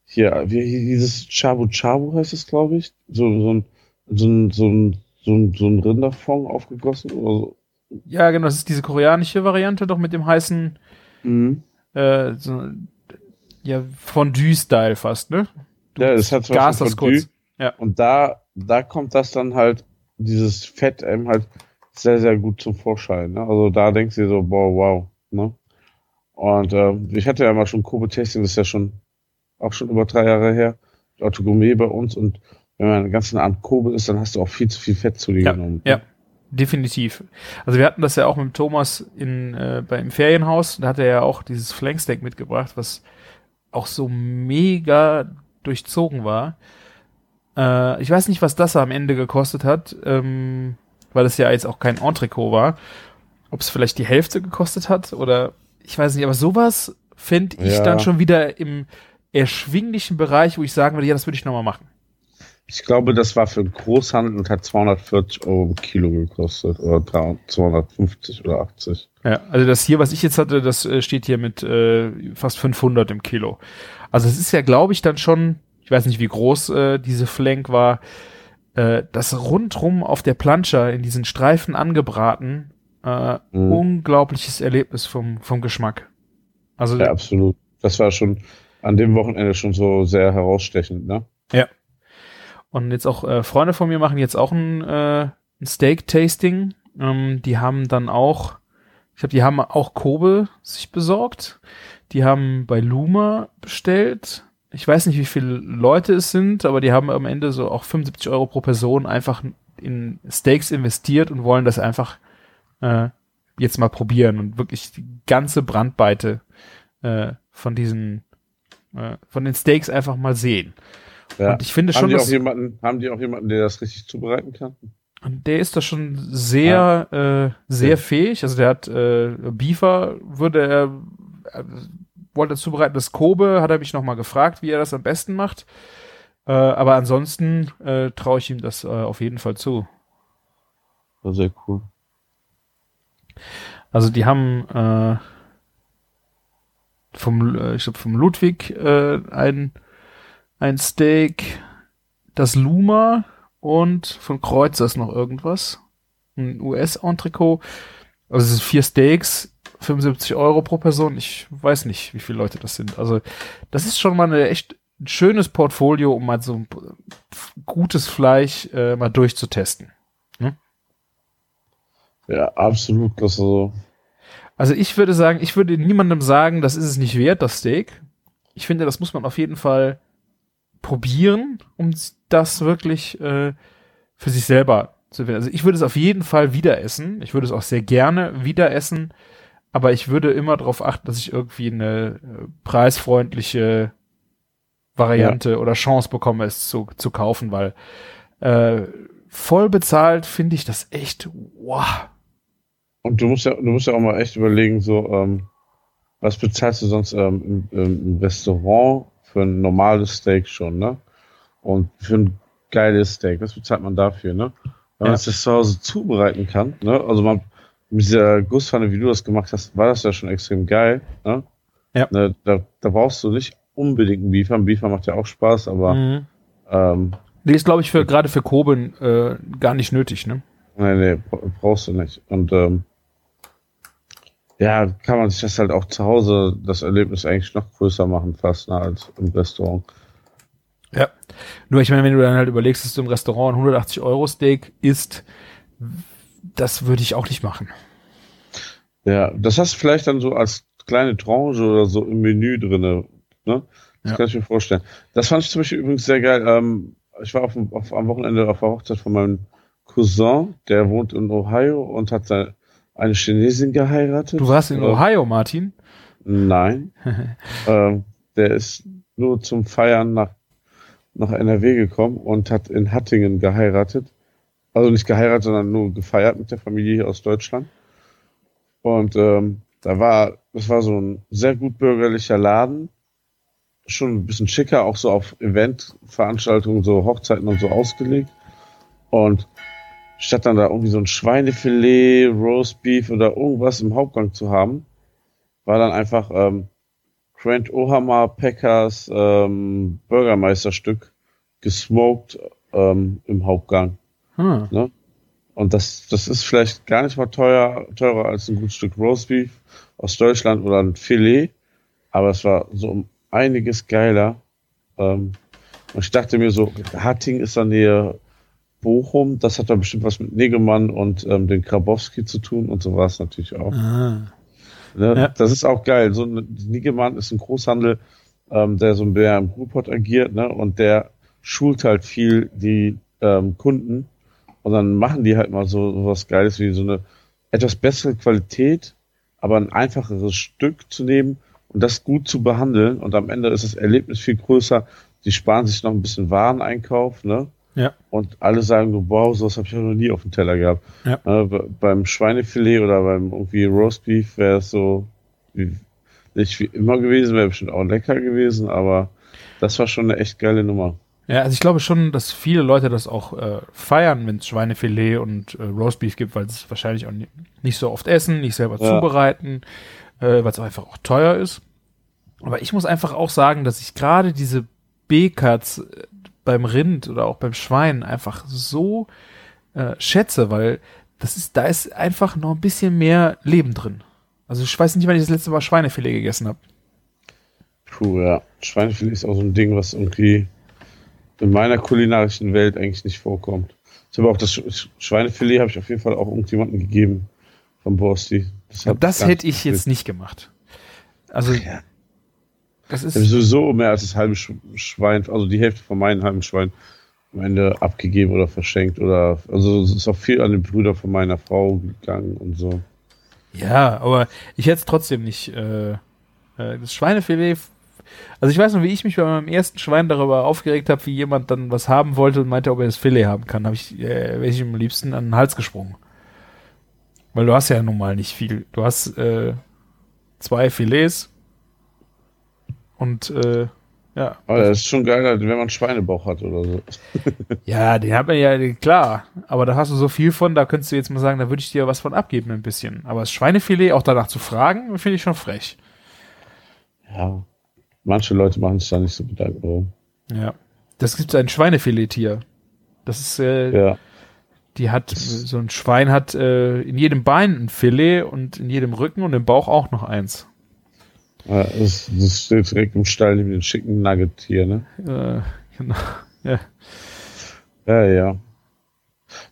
hier, wie hieß es, Chabu Chabu heißt es, glaube ich. So, so ein, so ein, so ein, so ein, so ein Rinderfond aufgegossen oder so. Ja, genau, das ist diese koreanische Variante, doch mit dem heißen, Mhm. äh, so, ja, Fondue-Style fast, ne? Du Ja, das hat was Gas das kurz. Ja. Und da, da kommt das dann halt, dieses Fett eben halt sehr, sehr gut zum Vorschein. Ne? Also da denkst du dir so, boah, wow. Ne? Und äh, ich hatte ja mal schon Kobe-Tasting, das ist ja schon auch schon über drei Jahre her, Otto Gourmet bei uns. Und wenn man den ganzen Abend Kobe ist, dann hast du auch viel zu viel Fett zu dir Ja, genommen. ja. Definitiv. Also wir hatten das ja auch mit Thomas in, äh, beim Ferienhaus. Da hat er ja auch dieses Flanksteak mitgebracht, was auch so mega durchzogen war. Äh, ich weiß nicht, was das am Ende gekostet hat, ähm, weil es ja jetzt auch kein Entrecot war. Ob es vielleicht die Hälfte gekostet hat oder ich weiß nicht, aber sowas finde ich Ja. dann schon wieder im erschwinglichen Bereich, wo ich sagen würde, ja, das würde ich nochmal machen. Ich glaube, das war für einen Großhandel und hat 240 Euro im Kilo gekostet. Oder 300 250 oder 80. Ja, also das hier, was ich jetzt hatte, das äh, steht hier mit äh, fast 500 im Kilo. Also es ist ja, glaube ich, dann schon, ich weiß nicht, wie groß äh, diese Flank war, äh, das rundrum auf der Plancha in diesen Streifen angebraten, äh, Mhm. unglaubliches Erlebnis vom, vom Geschmack. Also Ja, absolut. Das war schon an dem Wochenende schon so sehr herausstechend, ne? Und jetzt auch äh, Freunde von mir machen jetzt auch ein, äh, ein Steak-Tasting. Ähm, die haben dann auch, ich glaube, die haben auch Kobe sich besorgt. Die haben bei Luma bestellt. Ich weiß nicht, wie viele Leute es sind, aber die haben am Ende so auch 75 Euro pro Person einfach in Steaks investiert und wollen das einfach äh, jetzt mal probieren und wirklich die ganze Brandweite äh, von diesen von den Steaks einfach mal sehen. Ja. Und ich finde haben schon, die auch jemanden, haben die auch jemanden, der das richtig zubereiten kann? Und der ist da schon sehr, äh, sehr Ja. fähig. Also der hat äh, Beaver, würde er, äh, wollte er zubereiten. Das Kobe hat er mich nochmal gefragt, wie er das am besten macht. Äh, aber ansonsten äh, traue ich ihm das äh, auf jeden Fall zu. War sehr cool. Also die haben äh, vom, äh, ich glaube vom Ludwig äh, ein ein Steak, das Luma und von Kreuzer ist noch irgendwas, ein US-Entrecot. Also es sind vier Steaks, 75 Euro pro Person. Ich weiß nicht, wie viele Leute das sind. Also das ist schon mal eine echt ein schönes Portfolio, um mal so ein gutes Fleisch äh, mal durchzutesten. Ja, absolut. Das ist so. Also ich würde sagen, ich würde niemandem sagen, das ist es nicht wert, das Steak. Ich finde, das muss man auf jeden Fall probieren, um das wirklich äh, für sich selber zu finden. Also ich würde es auf jeden Fall wieder essen. Ich würde es auch sehr gerne wieder essen. Aber ich würde immer darauf achten, dass ich irgendwie eine äh, preisfreundliche Variante oder Chance bekomme, es zu, zu kaufen, weil äh, voll bezahlt finde ich das echt, wow. Und du musst ja, du musst ja auch mal echt überlegen, so, ähm, was bezahlst du sonst ähm, im, im Restaurant für ein normales Steak schon, ne? Und für ein geiles Steak, was bezahlt man dafür, ne? Wenn Ja. man es das zu Hause zubereiten kann, ne? Also man, mit dieser Gusspfanne, wie du das gemacht hast, war das ja schon extrem geil, ne? Ja. Ne, da, da brauchst du nicht unbedingt einen Beefer. Ein Beefer macht ja auch Spaß, aber Mhm. ähm, Die ist, glaube ich, für gerade für Koben äh, gar nicht nötig, ne? Nee, nee, bra- brauchst du nicht. Und ähm, ja, kann man sich das halt auch zu Hause, das Erlebnis eigentlich noch größer machen, fast, ne, als im Restaurant. Ja. Nur ich meine, wenn du dann halt überlegst, dass du im Restaurant ein 180 Euro Steak isst, das würde ich auch nicht machen. Ja, das hast du vielleicht dann so als kleine Tranche oder so im Menü drinne, ne? Das ja. kann ich mir vorstellen. Das fand ich zum Beispiel übrigens sehr geil. Ähm, ich war auf, auf, am Wochenende auf der Hochzeit von meinem Cousin, der wohnt in Ohio und hat eine Chinesin geheiratet. Du warst in äh, Ohio, Martin? Nein. ähm, der ist nur zum Feiern nach, nach NRW gekommen und hat in Hattingen geheiratet. Also nicht geheiratet, sondern nur gefeiert mit der Familie hier aus Deutschland. Und ähm, da war, das war so ein sehr gut bürgerlicher Laden. Schon ein bisschen schicker, auch so auf Eventveranstaltungen, so Hochzeiten und so ausgelegt. Und statt dann da irgendwie so ein Schweinefilet, Roastbeef oder irgendwas im Hauptgang zu haben, war dann einfach ähm, Grant Ohammer Packers ähm, Bürgermeisterstück gesmoked ähm, im Hauptgang. Hm. Ne? Und das, das ist vielleicht gar nicht mal teuer, teurer als ein gutes Stück Roastbeef aus Deutschland oder ein Filet, aber es war so um einiges geiler. Ähm, und ich dachte mir so, Hatting ist der Nähe Bochum, das hat da bestimmt was mit Negemann und ähm, den Grabowski zu tun und so war es natürlich auch. Ah. Ne? Ja. Das ist auch geil. So ein Niggemann ist ein Großhandel, ähm, der so ein bisschen im Ruhrpott agiert, ne? Und der schult halt viel die ähm, Kunden und dann machen die halt mal so, so was Geiles wie so eine etwas bessere Qualität, aber ein einfacheres Stück zu nehmen und das gut zu behandeln und am Ende ist das Erlebnis viel größer. Die sparen sich noch ein bisschen Wareneinkauf, ne? Ja. Und alle sagen so, wow, sowas habe ich ja noch nie auf dem Teller gehabt. Ja. Äh, beim Schweinefilet oder beim irgendwie Roastbeef wäre es so wie, nicht wie immer gewesen, wäre bestimmt auch lecker gewesen, aber das war schon eine echt geile Nummer. Ja, also ich glaube schon, dass viele Leute das auch äh, feiern, wenn es Schweinefilet und äh, Roastbeef gibt, weil sie es wahrscheinlich auch nicht so oft essen, nicht selber ja. zubereiten, äh, weil es einfach auch teuer ist. Aber ich muss einfach auch sagen, dass ich gerade diese B-Cuts äh, beim Rind oder auch beim Schwein einfach so äh, schätze, weil das ist, da ist einfach noch ein bisschen mehr Leben drin. Also ich weiß nicht, wann ich das letzte Mal Schweinefilet gegessen habe. Puh, ja. Schweinefilet ist auch so ein Ding, was irgendwie in meiner kulinarischen Welt eigentlich nicht vorkommt. Ich habe auch das Schweinefilet habe ich auf jeden Fall auch irgendjemandem gegeben vom Borsti. Das, ja, das hätte ich jetzt nicht gemacht. Also ja. Das ist ich habe sowieso mehr als das halbe Schwein, also die Hälfte von meinem halben Schwein am Ende abgegeben oder verschenkt oder also es ist auch viel an den Brüder von meiner Frau gegangen und so. Ja, aber ich hätte es trotzdem nicht. Äh, äh, das Schweinefilet. Also ich weiß noch, wie ich mich bei meinem ersten Schwein darüber aufgeregt habe, wie jemand dann was haben wollte und meinte, ob er das Filet haben kann, habe ich, äh, wäre ich ihm am liebsten an den Hals gesprungen. Weil du hast ja nun mal nicht viel. Du hast äh, zwei Filets und äh, ja. Aber das ist schon geil, wenn man Schweinebauch hat oder so. ja, den hat man ja, klar. Aber da hast du so viel von, da könntest du jetzt mal sagen, da würde ich dir was von abgeben, ein bisschen. Aber das Schweinefilet auch danach zu fragen, finde ich schon frech. Ja. Manche Leute machen sich da nicht so drum. Ja. Das gibt ein Schweinefilet-Tier. Das ist, äh, ja. die hat, so ein Schwein hat äh, in jedem Bein ein Filet und in jedem Rücken und im Bauch auch noch eins. Das, das steht direkt im Stall neben den schicken Nugget hier, ne? Äh, genau. Ja. Ja, ja.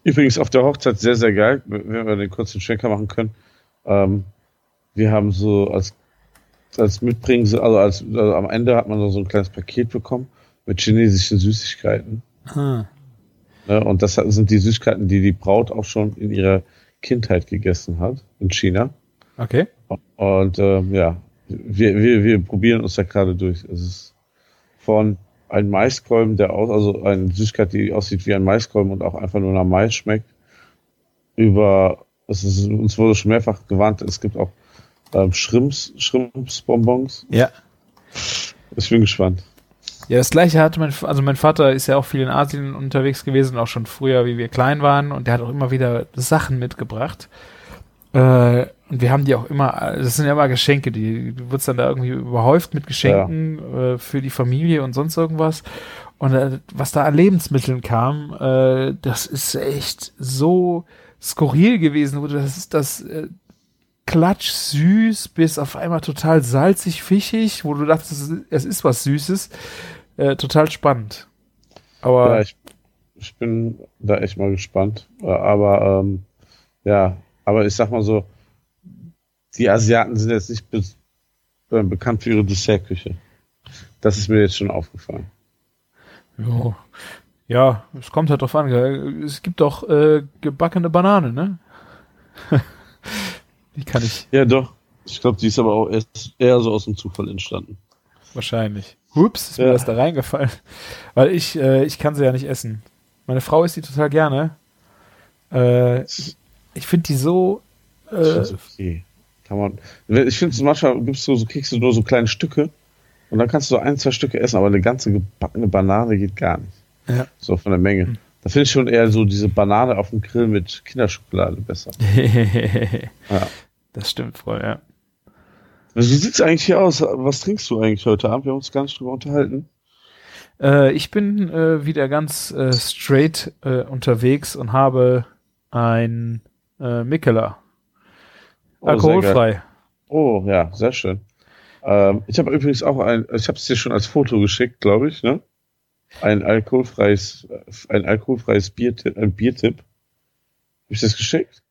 Übrigens auf der Hochzeit sehr, sehr geil, wenn wir den kurzen Schwenker machen können. Ähm, wir haben so als, als Mitbringen, also, als, also am Ende hat man so ein kleines Paket bekommen mit chinesischen Süßigkeiten. Ah. Ja, und das sind die Süßigkeiten, die die Braut auch schon in ihrer Kindheit gegessen hat in China. Okay. Und ähm, ja, wir, wir, wir probieren uns da gerade durch. Es ist von einem Maiskolben, der aus, also eine Süßigkeit, die aussieht wie ein Maiskolben und auch einfach nur nach Mais schmeckt, über, es ist, uns wurde schon mehrfach gewarnt, es gibt auch ähm, Schrimps, Schrimpsbonbons. Ja. Ich bin gespannt. Ja, das gleiche hatte mein, also mein Vater ist ja auch viel in Asien unterwegs gewesen, auch schon früher, wie wir klein waren, und der hat auch immer wieder Sachen mitgebracht. Äh, und wir haben die auch immer, das sind ja immer Geschenke, die, du wirst dann da irgendwie überhäuft mit Geschenken ja. äh, für die Familie und sonst irgendwas. Und äh, was da an Lebensmitteln kam, äh, das ist echt so skurril gewesen, wo das ist das äh, klatsch süß bis auf einmal total salzig, fischig, wo du dachtest, es ist was Süßes. Äh, total spannend. Aber ja, ich, ich bin da echt mal gespannt. Äh, aber ähm, ja, aber ich sag mal so, die Asiaten sind jetzt nicht be äh, bekannt für ihre Dessertküche. Das ist mir jetzt schon aufgefallen. Jo. Ja, es kommt halt drauf an. gell? Es gibt doch äh, gebackene Banane, ne? Die kann ich Ja, doch. Ich glaube, die ist aber auch eher so aus dem Zufall entstanden. wahrscheinlich. Hups, ist mir Ja. das da reingefallen. Weil ich, äh, ich kann sie ja nicht essen. Meine Frau isst die total gerne. Äh, ich finde die so. Äh, okay. Kann man. Ich finde, manchmal gibst du so, kriegst du nur so kleine Stücke und dann kannst du so ein, zwei Stücke essen, aber eine ganze gebackene Banane geht gar nicht. Ja. So von der Menge. Da finde ich schon eher so diese Banane auf dem Grill mit Kinderschokolade besser. Ja. Das stimmt voll, ja. Also, wie sieht's eigentlich hier aus? Was trinkst du eigentlich heute Abend? Wir haben uns gar nicht drüber unterhalten. Äh, ich bin äh, wieder ganz äh, straight äh, unterwegs und habe ein äh, Mikkeler. Oh. Alkoholfrei. Oh, ja, sehr schön. Ähm, ich habe übrigens auch ein, ich habe es dir schon als Foto geschickt, glaube ich, ne? Ein alkoholfreies, ein alkoholfreies Biertipp, ein Biertipp. Hab ich das geschickt?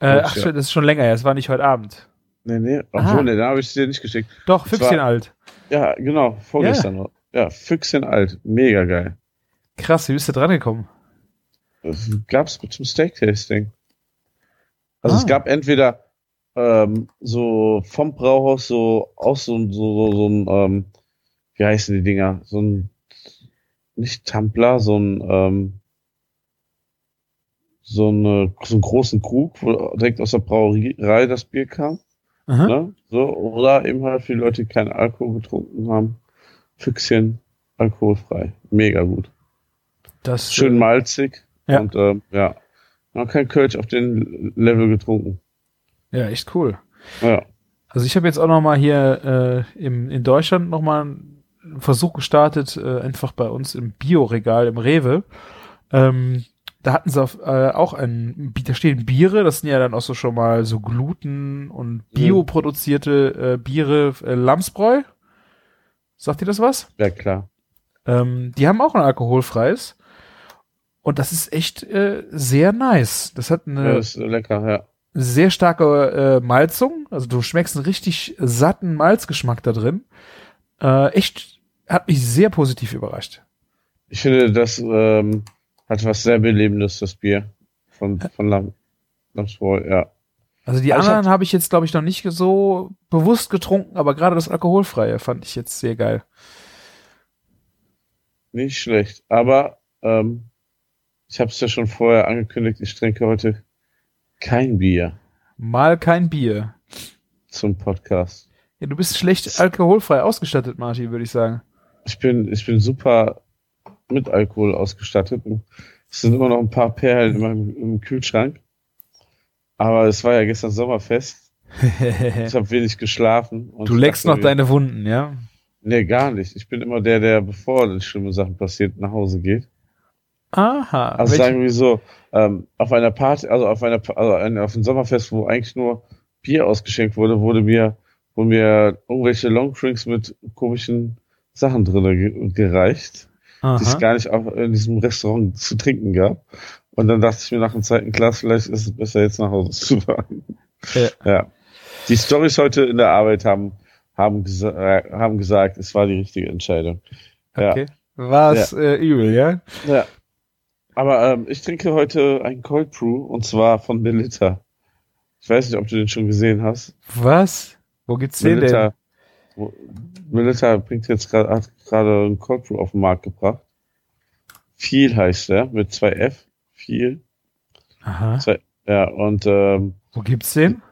Äh, ach, ja. das ist schon länger, es war nicht heute Abend. Nee, nee, Aha. obwohl, nee, da habe ich es dir nicht geschickt. Doch, Das Füchschen war- alt. Ja, genau, vorgestern noch. Ja, Füchschen alt, mega geil. Krass, wie bist du dran gekommen? Das gab's zum Steak-Tasting. Also Ah. es gab entweder ähm, so vom Brauhaus so aus so, so, so, so ein, ähm, wie heißen die Dinger? So ein, nicht Tampler, so ein, ähm, so, eine, so einen großen Krug, wo direkt aus der Brauerei das Bier kam. Aha. Ne? So, oder eben halt für die Leute, die keinen Alkohol getrunken haben. Füchschen, alkoholfrei. Mega gut. Das, Schön äh, malzig. Ja. Und ähm, ja, noch kein Kölsch auf den Level getrunken. Ja, echt cool. Ja. Also ich habe jetzt auch noch mal hier äh, im, in Deutschland noch mal einen Versuch gestartet, äh, einfach bei uns im Bioregal im Rewe. Ähm, da hatten sie auf, äh, auch ein, da stehen Biere, das sind ja dann auch so schon mal so Gluten und bioproduzierte äh, Biere, äh, Lamsbräu. Sagt ihr das was? Ja, klar. Ähm, die haben auch ein alkoholfreies. Und das ist echt äh, sehr nice. Das hat eine Ja, ist lecker, ja. Sehr starke äh, Malzung. Also du schmeckst einen richtig satten Malzgeschmack da drin. Äh, echt, hat mich sehr positiv überrascht. Ich finde, das ähm, hat was sehr Belebendes, das Bier von, von Lam Lamsbräu, ja. Also die Aber anderen habe ich jetzt, glaube ich, noch nicht so bewusst getrunken, aber gerade das Alkoholfreie fand ich jetzt sehr geil. Nicht schlecht. Aber ähm, ich habe es ja schon vorher angekündigt, ich trinke heute kein Bier Mal kein Bier. zum Podcast. Ja, du bist schlecht alkoholfrei ausgestattet, Martin, würde ich sagen. Ich bin, ich bin super mit Alkohol ausgestattet. Es sind immer noch ein paar Perlen in meinem im Kühlschrank. Aber es war ja gestern Sommerfest. Ich habe wenig geschlafen. Und du leckst noch mir- deine Wunden, ja? Nee, gar nicht. Ich bin immer der, der, bevor dann schlimme Sachen passiert, nach Hause geht. Aha. Also welche- sagen wir so, ähm, auf einer Party, also auf einer, also ein- auf einem Sommerfest, wo eigentlich nur Bier ausgeschenkt wurde, wurde mir, wurden mir irgendwelche Longdrinks mit komischen Sachen drin ge gereicht, die es gar nicht auch in diesem Restaurant zu trinken gab. Und dann dachte ich mir nach dem zweiten Glas, vielleicht ist es besser, jetzt nach Hause zu fahren. Ja. ja. Die Stories heute in der Arbeit haben, haben, gesa äh, haben gesagt, es war die richtige Entscheidung. Ja. Okay. War es äh, übel, ja? Ja. Aber ähm, ich trinke heute ein Cold Brew und zwar von Melita. Ich weiß nicht, ob du den schon gesehen hast. Was? Wo gibt's den denn? Melita bringt jetzt gerade hat gerade ein Cold Brew auf den Markt gebracht. Viel heißt der mit zwei F. Viel. Aha. Zwei, ja, und ähm, Wo gibt's den?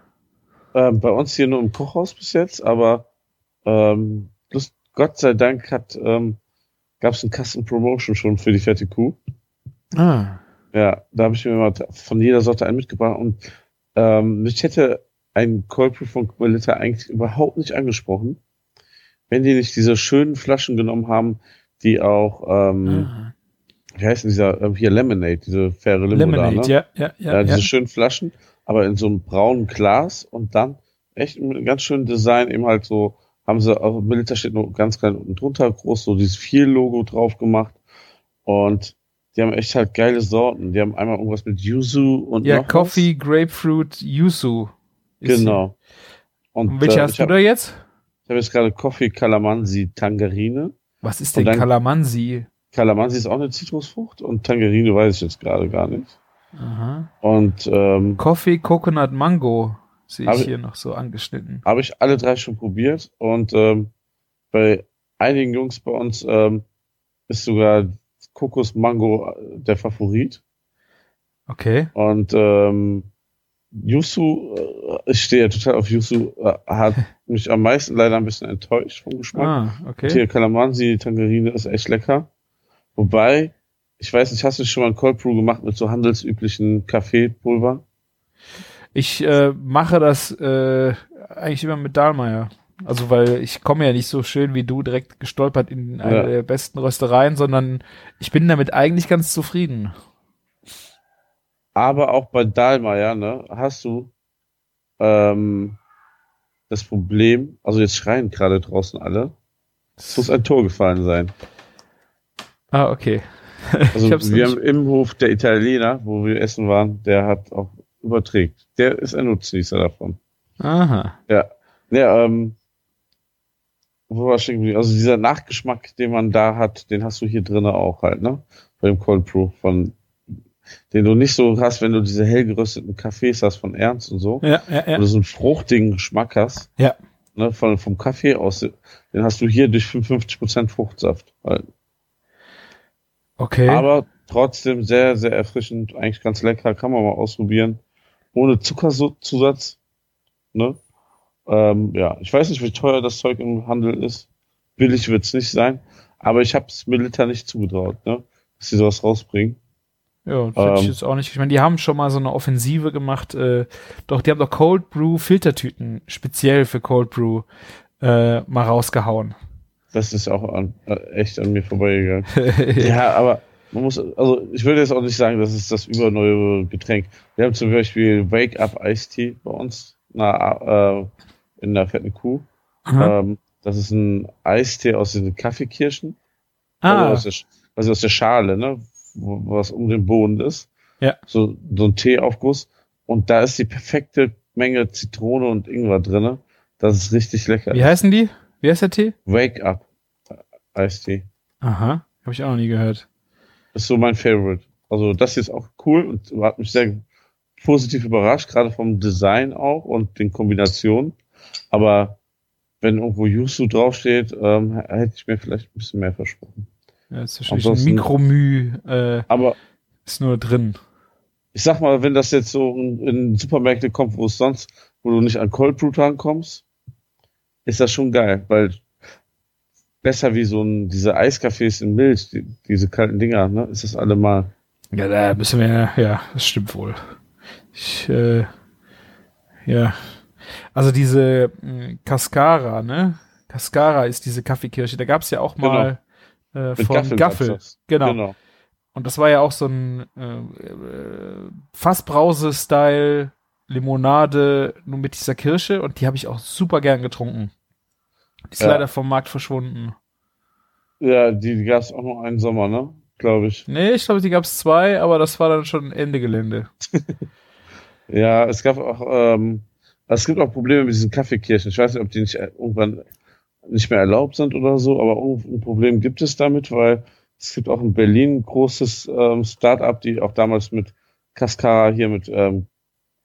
ähm, bei uns hier nur im Kochhaus bis jetzt, aber ähm, Lust, Gott sei Dank hat ähm, gab es ein Custom Promotion schon für die fette Kuh. Ah. Ja, da habe ich mir mal von jeder Sorte einen mitgebracht und ähm, mich hätte ein Cold Brew von Qualita eigentlich überhaupt nicht angesprochen, wenn die nicht diese schönen Flaschen genommen haben, die auch, ähm, Ah. wie heißt denn dieser, äh, hier Lemonade, diese faire Limo Lemonade, da, ne? ja, ja, ja. Ja, ja. diese schönen Flaschen, aber in so einem braunen Glas und dann echt mit einem ganz schönen Design eben halt so, haben sie auch, Milita steht nur ganz klein unten drunter, groß so dieses Viel-Logo drauf gemacht und die haben echt halt geile Sorten. Die haben einmal irgendwas mit Yuzu und ja, Coffee, Grapefruit, Yuzu. Was. Genau. Und welche äh, hast ich du hab, da jetzt? habe jetzt gerade Coffee Calamansi Tangerine. Was ist Und denn dann- Kalamansi? Calamansi ist auch eine Zitrusfrucht und Tangerine weiß ich jetzt gerade gar nicht. Aha. Und ähm, Coffee Coconut Mango sehe ich hier noch so angeschnitten. habe ich alle drei schon probiert und ähm, bei einigen Jungs bei uns ähm, ist sogar Kokos Mango äh, der Favorit. Okay. Und ähm, Yusu, äh, ich stehe total auf Yusu, äh, hat mich am meisten leider ein bisschen enttäuscht vom Geschmack. Ah, Und okay. Hier Calamansi Tangerine ist echt lecker. Wobei, ich weiß nicht, hast du schon mal ein Cold Brew gemacht mit so handelsüblichen Kaffeepulver? Ich äh, mache das äh, eigentlich immer mit Dahlmeier. Also weil ich komme ja nicht so schön wie du direkt gestolpert in eine Ja. der besten Röstereien, sondern ich bin damit eigentlich ganz zufrieden. Aber auch bei Dahlmeier, ne, hast du ähm, das Problem, also jetzt schreien gerade draußen alle, es muss ein Tor gefallen sein. Ah, okay. Also Ich hab's wir nicht- haben im Hof der Italiener, wo wir essen waren, der hat auch überträgt. Der ist ein Nutznießer davon. Aha. Ja, ähm, wo war ich stehen geblieben? Also dieser Nachgeschmack, den man da hat, den hast du hier drinnen auch halt, ne? Bei dem Cold Brew von, den du nicht so hast, wenn du diese hell gerösteten Kaffees hast von Ernst und so, Ja, ja, ja. du so einen fruchtigen Geschmack hast, Ja. ne? Von, vom Kaffee aus, den hast du hier durch 55% Fruchtsaft halt. Okay. Aber trotzdem sehr, sehr erfrischend, eigentlich ganz lecker, kann man mal ausprobieren. Ohne Zuckerzusatz. Ne? Ähm, ja, ich weiß nicht, wie teuer das Zeug im Handel ist. Billig wird's nicht sein. Aber ich habe es Milita nicht zugetraut, ne? dass sie sowas rausbringen. ja, das hätte ich ähm, jetzt auch nicht. Ich meine, die haben schon mal so eine Offensive gemacht. Äh, doch, die haben doch Cold Brew Filtertüten speziell für Cold Brew äh, mal rausgehauen. Das ist auch an, äh, echt an mir vorbeigegangen. ja, aber man muss, also ich würde jetzt auch nicht sagen, das ist das überneue Getränk. Wir haben zum Beispiel Wake Up Iced Tea bei uns na, äh, in der fetten Kuh. Ähm, das ist ein Eistee aus den Kaffeekirschen. ah, Also aus der, also aus der Schale, ne? Wo, was um den Boden ist. Ja. So, so ein Teeaufguss. Und da ist die perfekte Menge Zitrone und Ingwer drinne. Das ist richtig lecker. wie heißen die? Wie heißt der Tee? Wake Up Eistee. Aha, habe ich auch noch nie gehört. Ist so mein Favorite. Also das hier ist auch cool und hat mich sehr positiv überrascht, gerade vom Design auch und den Kombinationen. Aber wenn irgendwo Yuzu draufsteht, ähm, hätte ich mir vielleicht ein bisschen mehr versprochen. Ja, ist wahrscheinlich ein Ansonsten- Mikromü äh, Aber ist nur drin. ich sag mal, wenn das jetzt so in, in Supermärkte kommt, wo es sonst, wo du nicht an Cold Brew rankommst, ist das schon geil, weil besser wie so ein, diese Eiskaffees in Milch, die, diese kalten Dinger, ne, ist das allemal. Ja, da müssen wir, ja, das stimmt wohl. Ich, äh, ja. Also diese mh, Cascara, ne? Cascara ist diese Kaffeekirche. Da gab's ja auch mal äh, von Gaffel Gaffel. Genau. genau. Und das war ja auch so ein äh, äh, Fassbrause-Style Limonade nur mit dieser Kirsche und die habe ich auch super gern getrunken. Die ist Ja. leider vom Markt verschwunden. Ja, die, die gab es auch noch einen Sommer, ne? Glaube ich. Nee, ich glaube, die gab's zwei, aber das war dann schon Ende Gelände. Ja, es gab auch, ähm, es gibt auch Probleme mit diesen Kaffeekirchen. Ich weiß nicht, ob die nicht äh, irgendwann nicht mehr erlaubt sind oder so, aber ein Problem gibt es damit, weil es gibt auch in Berlin ein großes ähm, Start-up, die auch damals mit Cascara hier mit ähm,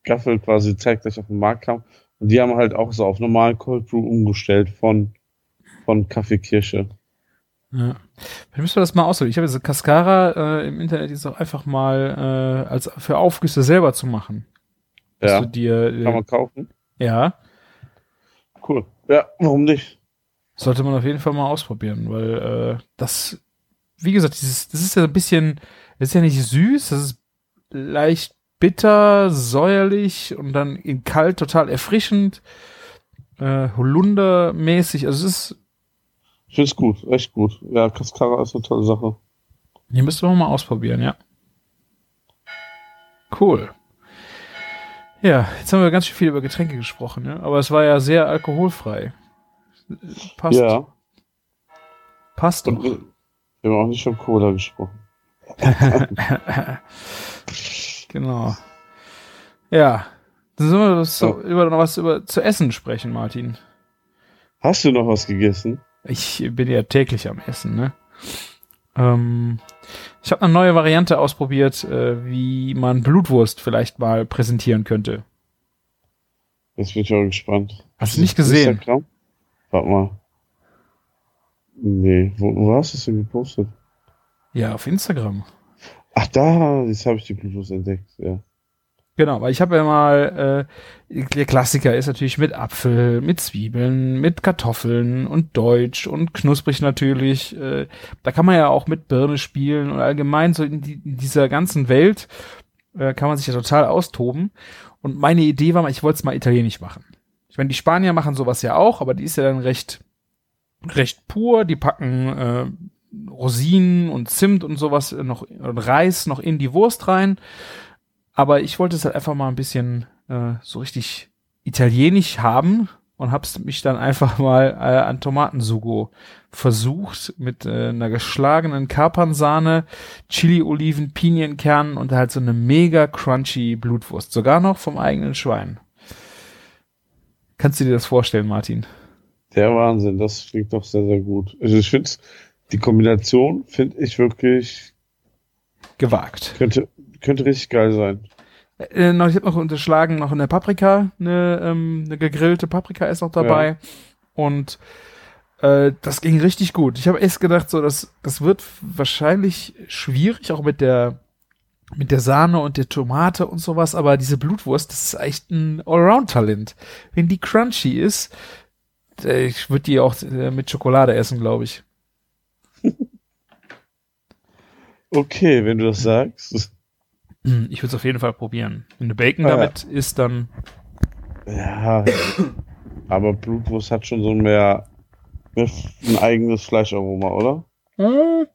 Gaffel quasi zeitgleich auf den Markt kam. Und die haben halt auch so auf normalen Cold Brew umgestellt von, von Kaffeekirsche. Ja. Vielleicht müssen wir das mal ausprobieren. Ich habe diese Cascara äh, im Internet jetzt auch einfach mal äh, als für Aufgüsse selber zu machen. Ja, dir, kann äh, man kaufen. Ja, Cool. Ja, warum nicht? sollte man auf jeden Fall mal ausprobieren, weil äh, das, wie gesagt, dieses, das ist ja ein bisschen, das ist ja nicht süß, das ist leicht bitter, säuerlich und dann in kalt total erfrischend, äh, Holundermäßig. Also es ist, Ich finde es gut, echt gut. Ja, Cascara ist eine tolle Sache. hier müssten wir mal ausprobieren, ja. Cool. Ja, jetzt haben wir ganz schön viel über Getränke gesprochen, ne? aber es war ja sehr alkoholfrei. Passt, Ja. passt Und doch. wir, haben auch nicht von Cola gesprochen. Genau. Ja. Dann sollen wir so über noch was über zu essen sprechen, Martin. Hast du noch was gegessen? Ich bin ja täglich am Essen, ne? Ähm, ich habe eine neue Variante ausprobiert, äh, wie man Blutwurst vielleicht mal präsentieren könnte. Jetzt bin ich auch gespannt. Hast du nicht gesehen? Instagram? Warte mal. Nee, wo, wo hast du es denn gepostet? Ja, auf Instagram. Ach da, jetzt habe ich die Blutwurst entdeckt, ja. Genau, weil ich habe ja mal, äh, der Klassiker ist natürlich mit Apfel, mit Zwiebeln, mit Kartoffeln und Deutsch und knusprig natürlich. Äh, da kann man ja auch mit Birne spielen und allgemein so in, die, in dieser ganzen Welt äh, kann man sich ja total austoben. Und meine Idee war mal, ich wollte es mal italienisch machen. Ich meine, die Spanier machen sowas ja auch, aber die ist ja dann recht, recht pur. Die packen äh, Rosinen und Zimt und sowas noch und Reis noch in die Wurst rein aber ich wollte es halt einfach mal ein bisschen äh, so richtig italienisch haben und hab's mich dann einfach mal äh, an Tomatensugo versucht mit äh, einer geschlagenen Kapernsahne, Chili-Oliven, Pinienkernen und halt so eine mega crunchy Blutwurst, sogar noch vom eigenen Schwein. Kannst du dir das vorstellen, Martin? Der Wahnsinn, das klingt doch sehr, sehr gut. Also ich finde die Kombination finde ich wirklich gewagt. Könnte, könnte richtig geil sein. Äh, noch, ich habe noch unterschlagen, noch eine Paprika, eine, ähm, eine gegrillte Paprika ist noch dabei. Ja. Und äh, das ging richtig gut. Ich habe erst gedacht, so, das, das wird wahrscheinlich schwierig, auch mit der mit der Sahne und der Tomate und sowas, aber diese Blutwurst, das ist echt ein Allround-Talent. Wenn die crunchy ist, äh, ich würde die auch äh, mit Schokolade essen, glaube ich. Okay, wenn du das sagst. Hm, ich würde es auf jeden Fall probieren. Wenn du Bacon ah, damit ja. isst, dann. Ja, aber Blutwurst hat schon so mehr, mehr ein eigenes Fleischaroma, oder? Hm.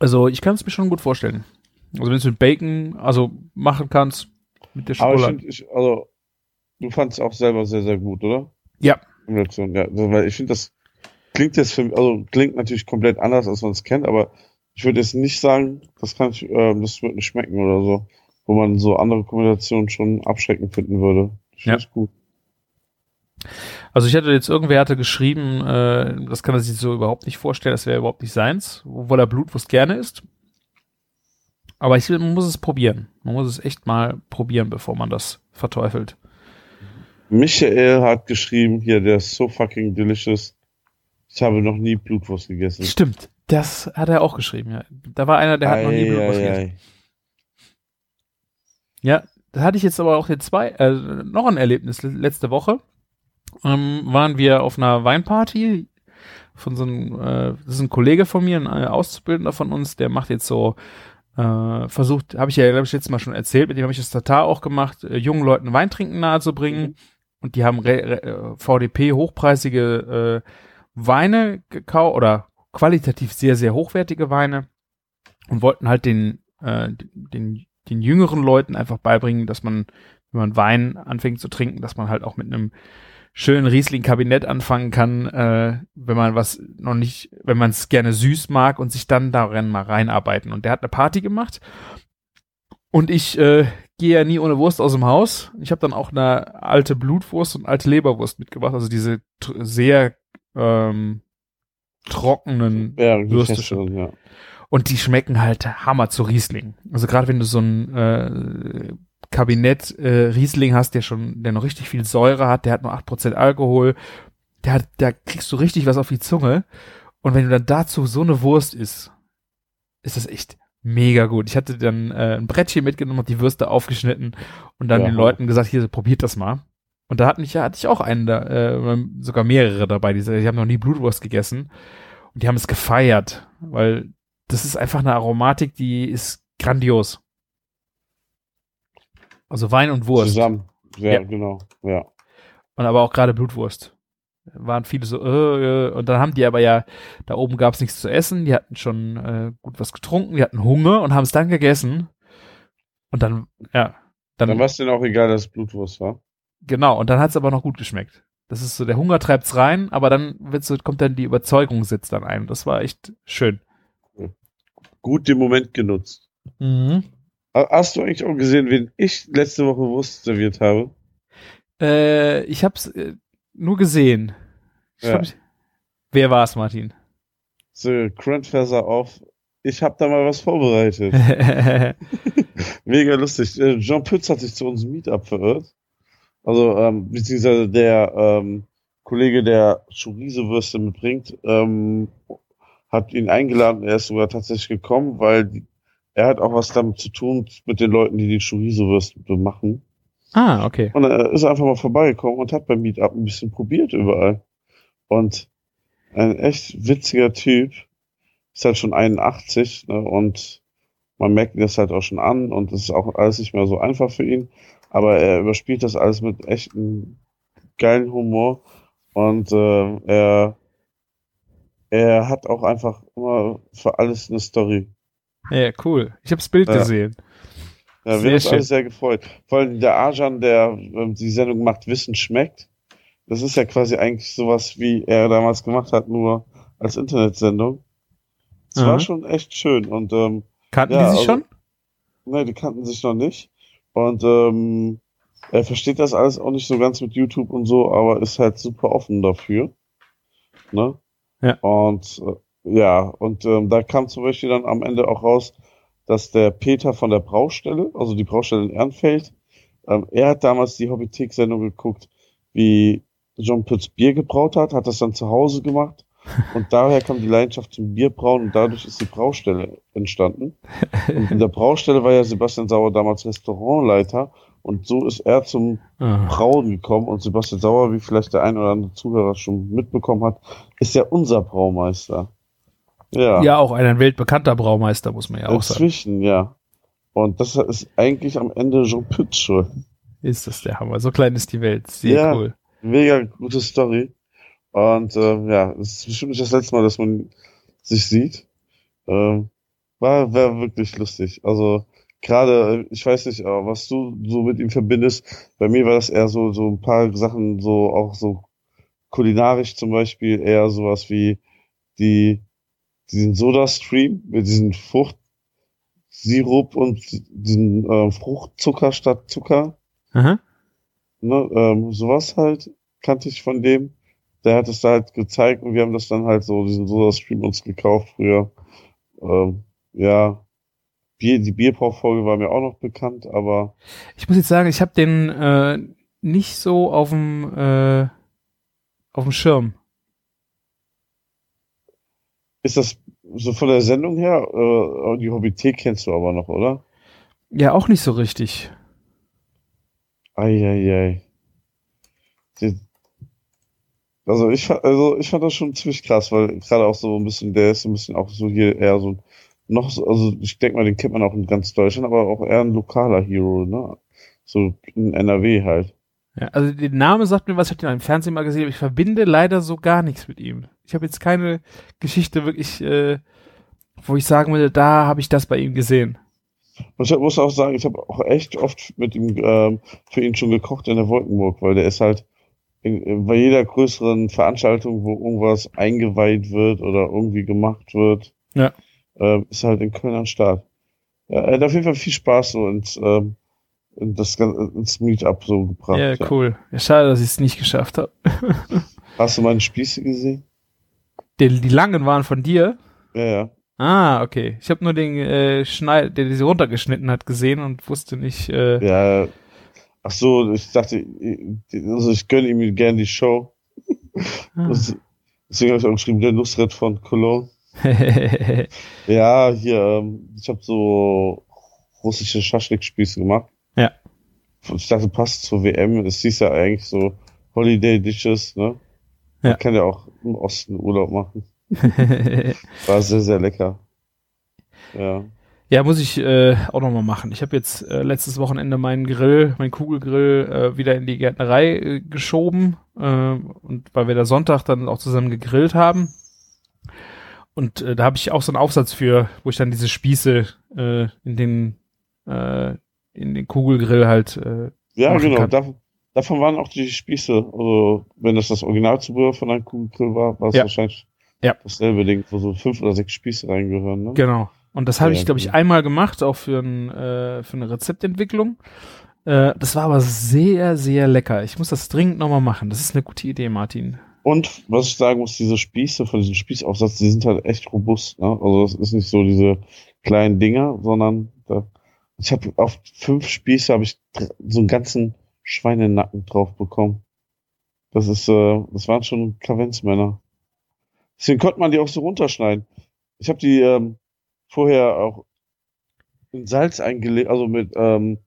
Also ich kann es mir schon gut vorstellen. Also wenn du es mit Bacon also machen kannst, mit der Schokolade. Aber ich, find, ich also du fandest es auch selber sehr, sehr gut, oder? Ja. Ja, weil ich finde, das klingt jetzt für also klingt natürlich komplett anders, als man es kennt, aber ich würde jetzt nicht sagen, das kann ich, äh, das wird nicht schmecken oder so, wo man so andere Kombinationen schon abschreckend finden würde. Ich ja. gut. Also ich hatte jetzt irgendwer hatte geschrieben, äh, das kann er sich so überhaupt nicht vorstellen, das wäre überhaupt nicht seins, obwohl er Blutwurst gerne isst. Aber ich, man muss es probieren. Man muss es echt mal probieren, bevor man das verteufelt. Michael hat geschrieben, hier, der ist so fucking delicious. Ich habe noch nie Blutwurst gegessen. Stimmt. Das hat er auch geschrieben, ja. Da war einer, der hat ei, noch nie Blutwurst gegessen. Ja, da hatte ich jetzt aber auch jetzt zwei, äh, noch ein Erlebnis letzte Woche. Ähm, waren wir auf einer Weinparty von so einem, äh, das ist ein Kollege von mir, ein äh, Auszubildender von uns, der macht jetzt so, äh, versucht, habe ich ja, glaube ich, letztes Mal schon erzählt, mit dem habe ich das Tatar auch gemacht, äh, jungen Leuten Weintrinken nahezubringen. Mhm. Und die haben re, re, äh, VDP hochpreisige äh, Weine gekauft oder qualitativ sehr, sehr hochwertige Weine und wollten halt den, äh, den, den jüngeren Leuten einfach beibringen, dass man, wenn man Wein anfängt zu trinken, dass man halt auch mit einem schönen Riesling-Kabinett anfangen kann, äh, wenn man was noch nicht, wenn man es gerne süß mag und sich dann darin mal reinarbeiten. Und der hat eine Party gemacht und ich äh, gehe ja nie ohne Wurst aus dem Haus. Ich habe dann auch eine alte Blutwurst und alte Leberwurst mitgebracht, also diese sehr ähm, trockenen ja, Würstchen. Ja. Und die schmecken halt Hammer zu Riesling. Also gerade wenn du so ein äh, Kabinett äh, Riesling hast, der schon, der noch richtig viel Säure hat, der hat nur 8% Alkohol, der hat, da kriegst du richtig was auf die Zunge. Und wenn du dann dazu so eine Wurst isst, ist das echt mega gut. Ich hatte dann äh, ein Brettchen mitgenommen, hab die Würste aufgeschnitten und dann ja. den Leuten gesagt, hier, probiert das mal. Und da hatte ich, hatte ich auch einen da, äh, sogar mehrere dabei, die, die haben noch nie Blutwurst gegessen. Und die haben es gefeiert, weil das ist einfach eine Aromatik, die ist grandios. Also Wein und Wurst. Zusammen, ja, ja. genau, ja. Und aber auch gerade Blutwurst. Waren viele so, äh, äh, und dann haben die aber ja, da oben gab es nichts zu essen, die hatten schon äh, gut was getrunken, die hatten Hunger und haben es dann gegessen. Und dann, ja. Dann, dann war es denen auch egal, dass es Blutwurst war. Genau, und dann hat es aber noch gut geschmeckt. Das ist so, der Hunger treibt's rein, aber dann wird so, kommt dann die Überzeugung sitzt dann ein. Das war echt schön. Gut den Moment genutzt. Mhm. Hast du eigentlich auch gesehen, wen ich letzte Woche Wurst serviert habe? Äh, ich hab's äh, nur gesehen. Ja. glaub, ich, wer war's, Martin? So, Grandfather auf. Ich habe da mal was vorbereitet. Mega lustig. Äh, Jean Pütz hat sich zu unserem Meetup verirrt. Also, ähm, beziehungsweise der ähm, Kollege, der Chorizo-Würste mitbringt, ähm, hat ihn eingeladen. Er ist sogar tatsächlich gekommen, weil die, er hat auch was damit zu tun mit den Leuten, die die Chorizo-Würste machen. ah, okay. Und er ist einfach mal vorbeigekommen und hat beim Meetup ein bisschen probiert überall. Und ein echt witziger Typ. Ist halt schon 81, ne, und man merkt ihn das halt auch schon an und es ist auch alles nicht mehr so einfach für ihn. Aber er überspielt das alles mit echtem geilen Humor und äh, er er hat auch einfach immer für alles eine Story. Ja, cool. Ich hab's Bild Ja. gesehen. Ja, Sehr wir haben uns alle sehr gefreut. Vor allem der Arjan, der ähm, die Sendung macht, Wissen schmeckt. Das ist ja quasi eigentlich sowas, wie er damals gemacht hat, nur als Internetsendung. Es war schon echt schön und ähm, Kannten Ja, die sich also- schon? ne, die kannten sich noch nicht. Und ähm, er versteht das alles auch nicht so ganz mit YouTube und so, aber ist halt super offen dafür. Ne? Ja. Und äh, ja, und ähm, da kam zum Beispiel dann am Ende auch raus, dass der Peter von der Braustelle, also die Braustelle in Ehrenfeld, ähm, er hat damals die Hobbythek-Sendung geguckt, wie John Pütz Bier gebraut hat, hat das dann zu Hause gemacht und daher kam die Leidenschaft zum Bierbrauen und dadurch ist die Braustelle entstanden. Und in der Braustelle war ja Sebastian Sauer damals Restaurantleiter und so ist er zum Ah. Brauen gekommen und Sebastian Sauer, wie vielleicht der ein oder andere Zuhörer schon mitbekommen hat, ist ja unser Braumeister. Ja, Ja, auch ein weltbekannter Braumeister, muss man ja auch sagen. inzwischen, ja. Und das ist eigentlich am Ende Jean Pütz schuld. Ist das der Hammer. So klein ist die Welt. Sehr Ja. cool. Mega gute Story. Und ähm, ja, es ist bestimmt nicht das letzte Mal, dass man sich sieht. Ähm, war, war wirklich lustig. Also gerade, äh, ich weiß nicht, was du so mit ihm verbindest. Bei mir war das eher so so ein paar Sachen, so auch so kulinarisch zum Beispiel eher sowas wie die diesen Soda-Stream mit diesem Fruchtsirup und diesen äh, Fruchtzucker statt Zucker. Aha. Ne, ähm, sowas halt kannte ich von dem. Der hat es da halt gezeigt und wir haben das dann halt so, diesen Soda-Stream uns gekauft früher. Ähm, ja, Bier, die Bierbrauchfolge war mir auch noch bekannt, aber Ich muss jetzt sagen, ich habe den äh, nicht so auf dem äh, auf dem Schirm. ist das so von der Sendung her, äh, die Hobbythek kennst du aber noch, oder? Ja, auch nicht so richtig. Eieiei. Die- Also ich, also ich fand das schon ziemlich krass, weil gerade auch so ein bisschen, der ist so ein bisschen auch so hier eher so noch so, also ich denke mal, den kennt man auch in ganz Deutschland, aber auch eher ein lokaler Hero, ne? So in NRW halt. Ja, also der Name sagt mir was, ich habe den im Fernsehen mal gesehen, aber ich verbinde leider so gar nichts mit ihm. Ich habe jetzt keine Geschichte wirklich, äh, wo ich sagen würde, da habe ich das bei ihm gesehen. Und ich muss auch sagen, ich habe auch echt oft mit ihm ähm, für ihn schon gekocht in der Wolkenburg, weil der ist halt bei jeder größeren Veranstaltung, wo irgendwas eingeweiht wird oder irgendwie gemacht wird, Ja. ähm, ist halt in Köln am Start. Ja, er hat auf jeden Fall viel Spaß so ins, ähm, in das, ins Meetup so gebracht. ja, ja. cool. Ja, schade, dass ich es nicht geschafft habe. Hast du meine Spieße gesehen? Die, die langen waren von dir. Ja, ja. Ah, okay. Ich habe nur den äh, Schneid, der diese runtergeschnitten hat, gesehen und wusste nicht. Äh, Ja. Ach so, ich dachte, also ich gönne ihm gerne die Show. ah. Deswegen habe ich auch geschrieben, der Nusret von Cologne. Ja, hier, ähm, ich habe so russische Schaschlik-Spieße gemacht. Ja. Ich dachte, passt zur WM. Es hieß ja eigentlich so Holiday Dishes, ne? Ja. Man kann ja auch im Osten Urlaub machen. War sehr, sehr lecker. Ja. Ja, muss ich äh, auch nochmal machen. Ich habe jetzt äh, letztes Wochenende meinen Grill, meinen Kugelgrill äh, wieder in die Gärtnerei äh, geschoben äh, und weil wir da Sonntag dann auch zusammen gegrillt haben. Und äh, da habe ich auch so einen Aufsatz für, wo ich dann diese Spieße äh, in den äh, in den Kugelgrill halt äh, Ja, genau. Davon, davon waren auch die Spieße. Also, wenn das das Originalzubehör von einem Kugelgrill war, war es Ja. wahrscheinlich Ja. dasselbe Ding, wo so fünf oder sechs Spieße reingehören, ne? Genau. Und das habe ich, glaube ich, einmal gemacht, auch für, ein, äh, für eine Rezeptentwicklung. Äh, das war aber sehr, sehr lecker. Ich muss das dringend nochmal machen. Das ist eine gute Idee, Martin. Und was ich sagen muss, diese Spieße von diesem Spießaufsatz, die sind halt echt robust. Ne? Also das ist nicht so diese kleinen Dinger, sondern da, ich habe auf fünf Spieße habe ich so einen ganzen Schweinenacken drauf bekommen. Das ist, äh, das waren schon Kavenzmänner. Deswegen konnte man die auch so runterschneiden. Ich habe die ähm, vorher auch in Salz eingelegt, also mit ähm,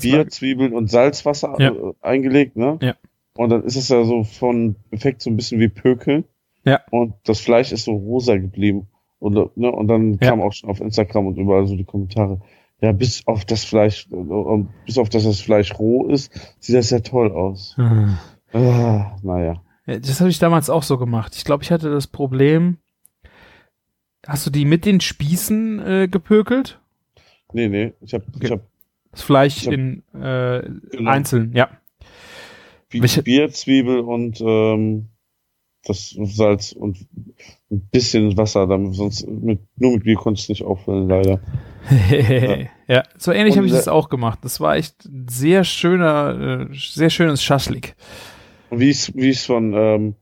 Bier, Zwiebeln und Salzwasser ja. äh, eingelegt, ne? Ja. Und dann ist es ja so von Effekt so ein bisschen wie Pökeln. Ja. Und das Fleisch ist so rosa geblieben. Und, ne, und dann ja. kam auch schon auf Instagram und überall so die Kommentare. Ja, bis auf das Fleisch, äh, bis auf dass das Fleisch roh ist, sieht das ja toll aus. Mhm. Ah, naja. Ja, das habe ich damals auch so gemacht. Ich glaube, ich hatte das Problem. Hast du die mit den Spießen äh, gepökelt? Nee, nee. Ich habe okay. hab, das Fleisch hab, in äh, genau. einzeln, ja. Wie Welche? Bier, Zwiebel und ähm, das Salz und ein bisschen Wasser, damit sonst mit, nur mit Bier konnte ich nicht auffüllen, leider. ja. ja. so ähnlich habe ich das auch gemacht. Das war echt ein sehr schöner, äh, sehr schönes Schaschlik. Wie ich wie ich von ähm,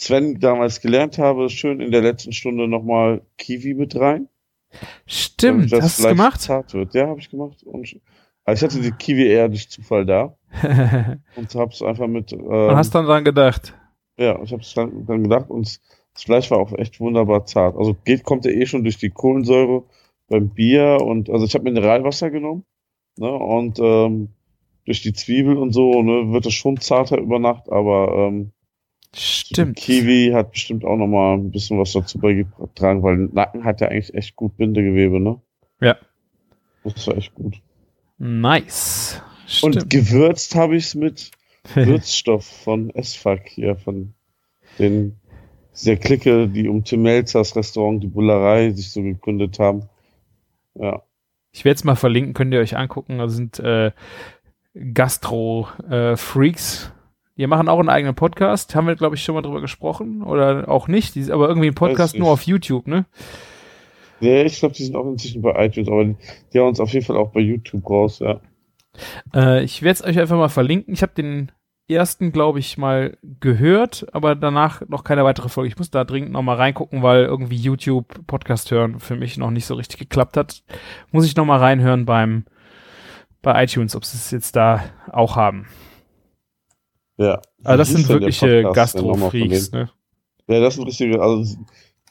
Sven damals gelernt habe, schön in der letzten Stunde nochmal Kiwi mit rein. Stimmt, hast du es gemacht? Zart wird. Ja, habe ich gemacht. Und, also ich hatte die Kiwi eher durch Zufall da. und hab's einfach mit. Ähm, und hast dann dran gedacht. Ja, ich hab's dann, dann gedacht und das Fleisch war auch echt wunderbar zart. Also geht, kommt ja eh schon durch die Kohlensäure beim Bier und also ich habe Mineralwasser genommen, ne, und ähm, durch die Zwiebel und so, ne, wird es schon zarter über Nacht, aber ähm, Stimmt. Kiwi hat bestimmt auch nochmal ein bisschen was dazu beigetragen, weil Nacken hat ja eigentlich echt gut Bindegewebe, ne? Ja. Das war echt gut. Nice. Stimmt. Und gewürzt habe ich es mit Würzstoff von S-Fuck hier, von den der Clique, die um Tim Melzers Restaurant, die Bullerei, sich so gegründet haben. Ja. Ich werde es mal verlinken, könnt ihr euch angucken. Da sind äh, Gastro-Freaks. Die machen auch einen eigenen Podcast. Haben wir, glaube ich, schon mal drüber gesprochen. Oder auch nicht. Die, aber irgendwie ein Podcast nur auf YouTube, ne? Ja, ich glaube, die sind auch inzwischen bei iTunes, aber die, haben uns auf jeden Fall auch bei YouTube raus, ja. Äh, ich werde es euch einfach mal verlinken. Ich habe den ersten, glaube ich, mal gehört, aber danach noch keine weitere Folge. Ich muss da dringend noch mal reingucken, weil irgendwie YouTube Podcast hören für mich noch nicht so richtig geklappt hat. Muss ich noch mal reinhören beim bei iTunes, ob sie es jetzt da auch haben. Ja. Also das sind wirkliche Gastro-Freaks, ne? Ja, das sind richtige, also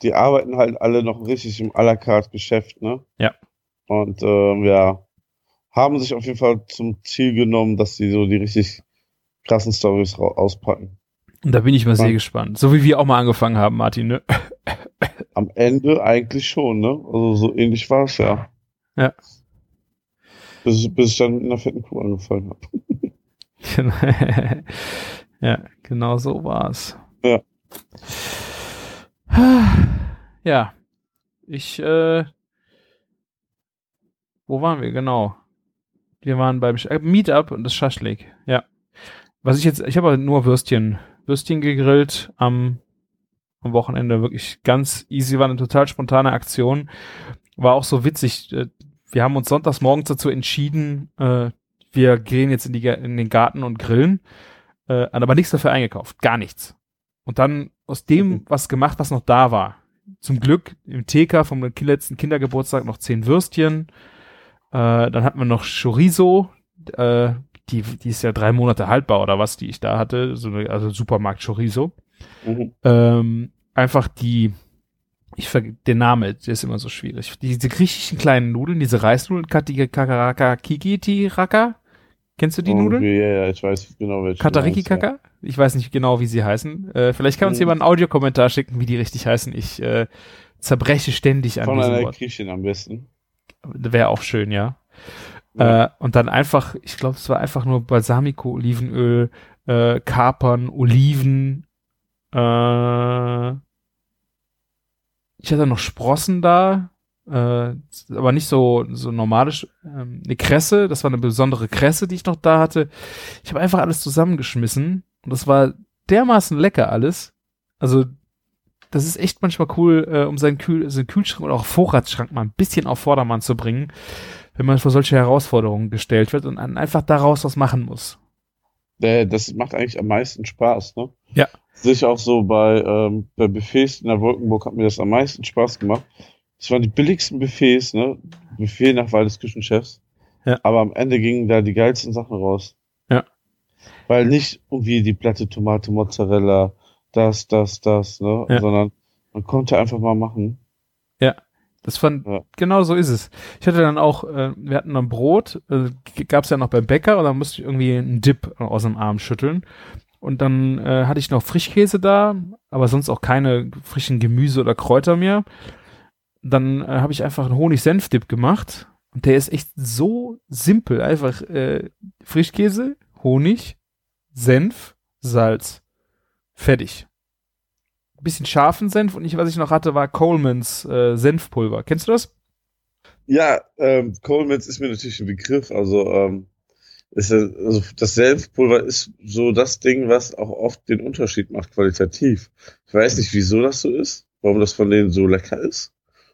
die arbeiten halt alle noch richtig im à la carte Geschäft, ne? Ja. Und ähm, ja, haben sich auf jeden Fall zum Ziel genommen, dass sie so die richtig krassen Stories auspacken. Und da bin ich mal sehr gespannt. So wie wir auch mal angefangen haben, Martin, ne? Am Ende eigentlich schon, ne? Also so ähnlich war es ja. Ja. Bis, bis ich dann mit einer fetten Kuh angefangen habe. Genau. ja, genau so war es. Ja. Ja. Ich, äh, wo waren wir? Genau. Wir waren beim äh, Meetup und das Schaschlik. Ja. Was ich jetzt, ich habe nur Würstchen, Würstchen gegrillt am, am Wochenende. Wirklich ganz easy, war eine total spontane Aktion. War auch so witzig. Äh, wir haben uns sonntags morgens dazu entschieden, äh, wir gehen jetzt in, die, in den Garten und grillen, äh, aber nichts dafür eingekauft. Gar nichts. Und dann aus dem mhm. was gemacht, was noch da war. Zum Glück im TK vom letzten Kindergeburtstag noch zehn Würstchen, äh, dann hatten wir noch Chorizo, äh, die, die ist ja drei Monate haltbar oder was, die ich da hatte, so eine, also Supermarkt Chorizo. Mhm. Ähm, einfach die, ich vergesse, der Name, der ist immer so schwierig. Diese griechischen kleinen Nudeln, diese Reisnudeln, Kakaraka Kikiti Raka. Kennst du die oh, Nudeln? Ja, ja, ich weiß genau welche. Katariki Kaka? Ja. Ich weiß nicht genau, wie sie heißen. Äh, vielleicht kann uns mhm. jemand einen Audiokommentar schicken, wie die richtig heißen. Ich äh, zerbreche ständig an Von einer Wort. Griechin am besten. Wäre auch schön, ja. ja. Äh, und dann einfach, ich glaube, es war einfach nur Balsamico, Olivenöl, äh, Kapern, Oliven. Äh, ich hatte noch Sprossen da, äh, aber nicht so so normale, ähm, eine Kresse. Das war eine besondere Kresse, die ich noch da hatte. Ich habe einfach alles zusammengeschmissen und das war dermaßen lecker alles. Also das ist echt manchmal cool, äh, um seinen, Kühl seinen Kühlschrank oder auch Vorratsschrank mal ein bisschen auf Vordermann zu bringen. wenn man vor solche Herausforderungen gestellt wird und einfach daraus was machen muss. Das macht eigentlich am meisten Spaß, ne? Ja. Sicher auch so bei, ähm, bei Buffets in der Wolkenburg hat mir das am meisten Spaß gemacht. Das waren die billigsten Buffets, ne? Buffet nach Wahl des Küchenchefs. Ja. Aber am Ende gingen da die geilsten Sachen raus. Ja. Weil nicht irgendwie die platte Tomate, Mozzarella, das, das, das, ne? Ja. Sondern man konnte einfach mal machen. Das fand, Ja. genau so ist es. Ich hatte dann auch, äh, wir hatten dann Brot, äh, gab es ja noch beim Bäcker und dann musste ich irgendwie einen Dip aus dem Arm schütteln. Und dann äh, hatte ich noch Frischkäse da, aber sonst auch keine frischen Gemüse oder Kräuter mehr. Dann äh, habe ich einfach einen Honig-Senf-Dip gemacht und der ist echt so simpel. Einfach äh, Frischkäse, Honig, Senf, Salz. Fertig. Bisschen scharfen Senf und ich, was ich noch hatte, war Colemans äh, Senfpulver. Kennst du das? Ja, ähm, Coleman's ist mir natürlich ein Begriff. Also, ähm, ist also das Senfpulver ist so das Ding, was auch oft den Unterschied macht qualitativ. Ich weiß nicht, wieso das so ist, warum das von denen so lecker ist.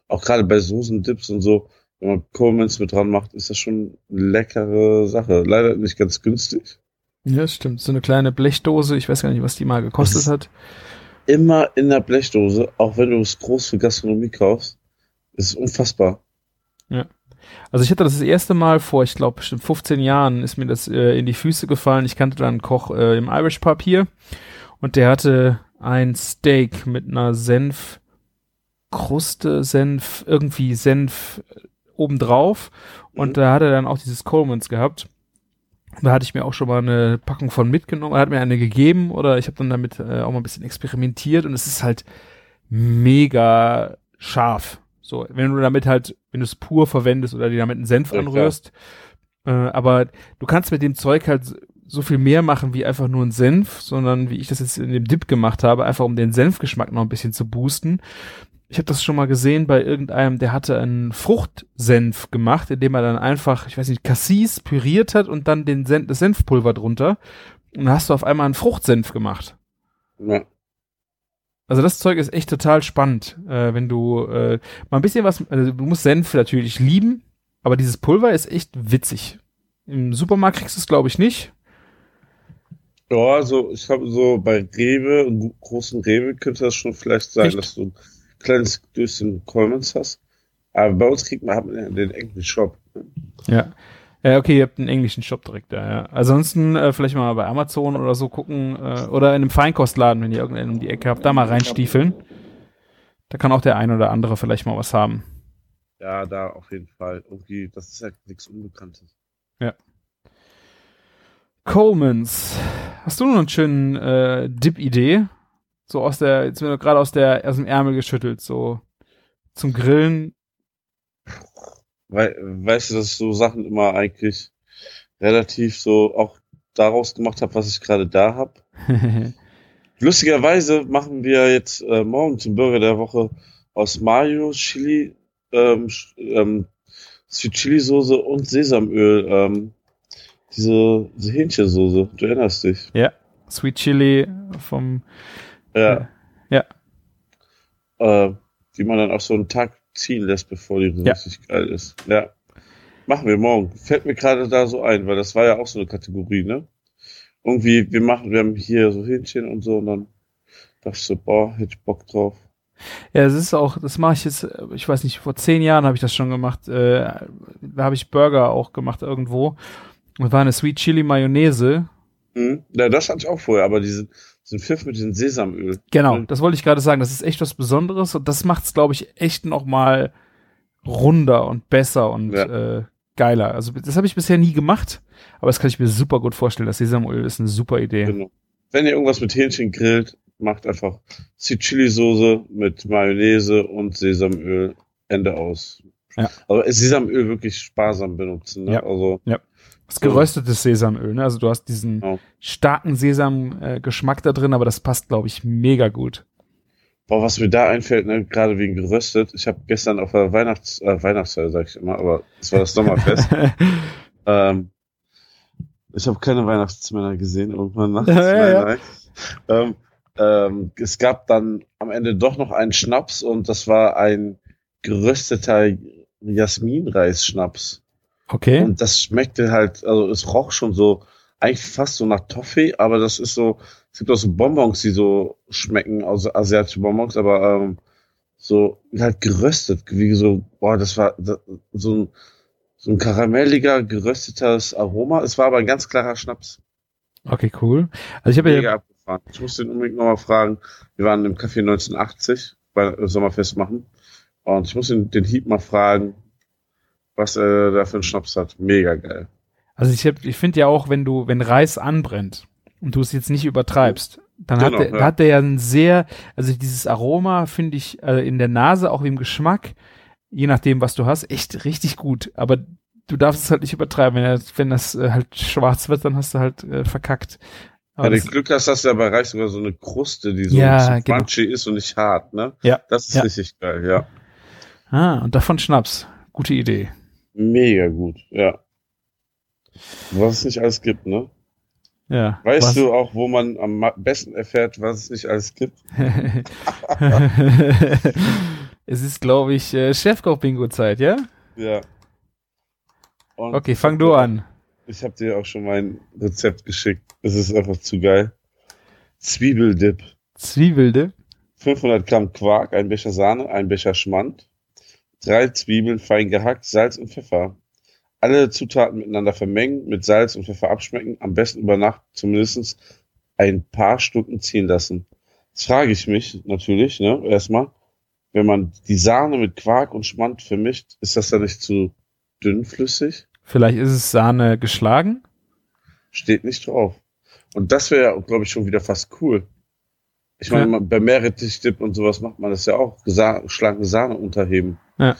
Auch gerade bei Soßendips und so, wenn man Coleman's mit dran macht, ist das schon eine leckere Sache. Leider nicht ganz günstig. Ja, stimmt. So eine kleine Blechdose. Ich weiß gar nicht, was die mal gekostet hat. Immer in der Blechdose, auch wenn du es groß für Gastronomie kaufst, ist unfassbar. Also ich hatte das das erste Mal vor, ich glaube, bestimmt 15 Jahren ist mir das äh, in die Füße gefallen. Ich kannte da einen Koch äh, im Irish Pub hier und der hatte ein Steak mit einer Senf, Kruste, Senf, irgendwie Senf äh, obendrauf und Mhm. da hat er dann auch dieses Coleman's gehabt. Da hatte ich mir auch schon mal eine Packung von mitgenommen, er hat mir eine gegeben oder ich habe dann damit äh, auch mal ein bisschen experimentiert und es ist halt mega scharf. So, wenn du damit halt, wenn du es pur verwendest oder dir damit einen Senf Ja, anrührst, äh, aber du kannst mit dem Zeug halt so viel mehr machen wie einfach nur ein Senf, sondern wie ich das jetzt in dem Dip gemacht habe, einfach um den Senfgeschmack noch ein bisschen zu boosten. Ich habe das schon mal gesehen bei irgendeinem, der hatte einen Fruchtsenf gemacht, indem er dann einfach, ich weiß nicht, Cassis püriert hat und dann den Sen das Senfpulver drunter. Und dann hast du auf einmal einen Fruchtsenf gemacht. Ja. Also das Zeug ist echt total spannend, äh, wenn du äh, mal ein bisschen was, also du musst Senf natürlich lieben, aber dieses Pulver ist echt witzig. Im Supermarkt kriegst du es, glaube ich, nicht. Ja, so, ich habe so bei Rewe, großen Rewe, könnte das schon vielleicht sein, Echt? dass du kleines Döschen Coleman's hast. Aber bei uns kriegt man, hat man ja den englischen Shop. Ja. Ja, okay, ihr habt einen englischen Shop direkt da, ja. Ansonsten äh, vielleicht mal bei Amazon oder so gucken äh, oder in einem Feinkostladen, wenn ihr irgendeinen um die Ecke habt, da mal reinstiefeln. Da kann auch der ein oder andere vielleicht mal was haben. Ja, da auf jeden Fall. Irgendwie, das ist ja nichts Unbekanntes. Coleman's. Hast du noch einen schönen äh, Dip-Idee? So aus der, jetzt wird gerade aus der, aus dem Ärmel geschüttelt, so zum Grillen. Weil, weißt du, dass ich so Sachen immer eigentlich relativ so auch daraus gemacht habe, was ich gerade da habe. Lustigerweise machen wir jetzt äh, morgen zum Burger der Woche aus Mayo, Chili, ähm, ähm, Sweet Chili Soße und Sesamöl, ähm, diese, diese Hähnchensoße. Du erinnerst dich. Sweet Chili vom, Ja. Ja. Äh, die man dann auch so einen Tag ziehen lässt, bevor die Ja. richtig geil ist. Ja. Machen wir morgen. Fällt mir gerade da so ein, weil das war ja auch so eine Kategorie, ne? Irgendwie, wir machen, wir haben hier so Hähnchen und so und dann dachte ich so, boah, hätte ich Bock drauf. Ja, es ist auch, das mache ich jetzt, äh, ich weiß nicht, vor zehn Jahren habe ich das schon gemacht. Äh, da habe ich Burger auch gemacht irgendwo. Und war eine Sweet Chili Mayonnaise. Hm? Ja, das hatte ich auch vorher, aber diesen, diesen Pfiff mit diesem Sesamöl. Genau, Mhm. das wollte ich gerade sagen. Das ist echt was Besonderes und das macht's, glaube ich, echt noch mal runder und besser und Ja. äh, geiler. Also das habe ich bisher nie gemacht, aber das kann ich mir super gut vorstellen. Das Sesamöl ist eine super Idee. Genau. Wenn ihr irgendwas mit Hähnchen grillt, macht einfach Sweet Chili Soße mit Mayonnaise und Sesamöl. Ende aus. Ja. Aber Sesamöl wirklich sparsam benutzen. Ne? Ja. Also, Das geröstetes Sesamöl, ne? Also du hast diesen Genau. starken Sesam-Geschmack äh, da drin, aber das passt, glaube ich, mega gut. boah, was mir da einfällt, ne, gerade wegen geröstet. Ich habe gestern auf der Weihnachts äh, Weihnachtsfeier, sag ich immer, aber es war das Sommerfest. ähm, ich habe keine Weihnachtsmänner gesehen irgendwann nachts. Ja, ja, ja. Ähm, ähm, es gab dann am Ende doch noch einen Schnaps und das war ein gerösteter Jasminreisschnaps. Okay. Und das schmeckte halt, also es roch schon so, eigentlich fast so nach Toffee, aber das ist so, es gibt auch so Bonbons, die so schmecken, also asiatische Bonbons, aber ähm, so halt geröstet, wie so, boah, das war das, so ein, so ein karamelliger, geröstetes Aroma. Es war aber ein ganz klarer Schnaps. Okay, cool. Also ich habe ja, abgefahren. Ich muss den unbedingt nochmal fragen. Wir waren im Café 1980 bei Sommerfest machen. Und ich muss den, den Hieb mal fragen, was er da für einen Schnaps hat. Mega geil. also ich, hab- ich finde ja auch, wenn du, wenn Reis anbrennt und du es jetzt nicht übertreibst, dann hat, Genau, der, ja. hat der ja ein sehr, also dieses Aroma finde ich äh, in der Nase, auch im Geschmack, je nachdem, was du hast, echt richtig gut. Aber du darfst es halt nicht übertreiben. Wenn, er, wenn das äh, halt schwarz wird, dann hast du halt äh, verkackt. Aber Wenn du das, Glück hast, hast du ja bei Reis sogar so eine Kruste, die so Ja, ein bisschen genau. crunchy ist und nicht hart, ne? Ja, Das ist ja. richtig geil, ja. ah, und davon Schnaps. Gute Idee. Mega gut, ja. Was es nicht alles gibt, ne? Ja. Weißt was- du auch, wo man am besten erfährt, was es nicht alles gibt? es ist, glaube ich, äh, Chefkoch-Bingo-Zeit, ja? Ja. Und Okay, fang du an. Ich habe dir auch schon mein Rezept geschickt. Es ist einfach zu geil. Zwiebeldip. Zwiebelde. 500 Gramm Quark, ein Becher Sahne, ein Becher Schmand, drei Zwiebeln fein gehackt, Salz und Pfeffer. Alle Zutaten miteinander vermengen, mit Salz und Pfeffer abschmecken, am besten über Nacht zumindest ein paar Stunden ziehen lassen. Jetzt frage ich mich natürlich, ne, erstmal, wenn man die Sahne mit Quark und Schmand vermischt, ist das dann nicht zu dünnflüssig? Vielleicht ist es Sahne geschlagen. Steht nicht drauf. Und das wäre glaube ich, schon wieder fast cool. Ich meine, Ja. bei Meerrettich-Dip und sowas macht man das ja auch. Gesa geschlagene Sahne unterheben. Ja.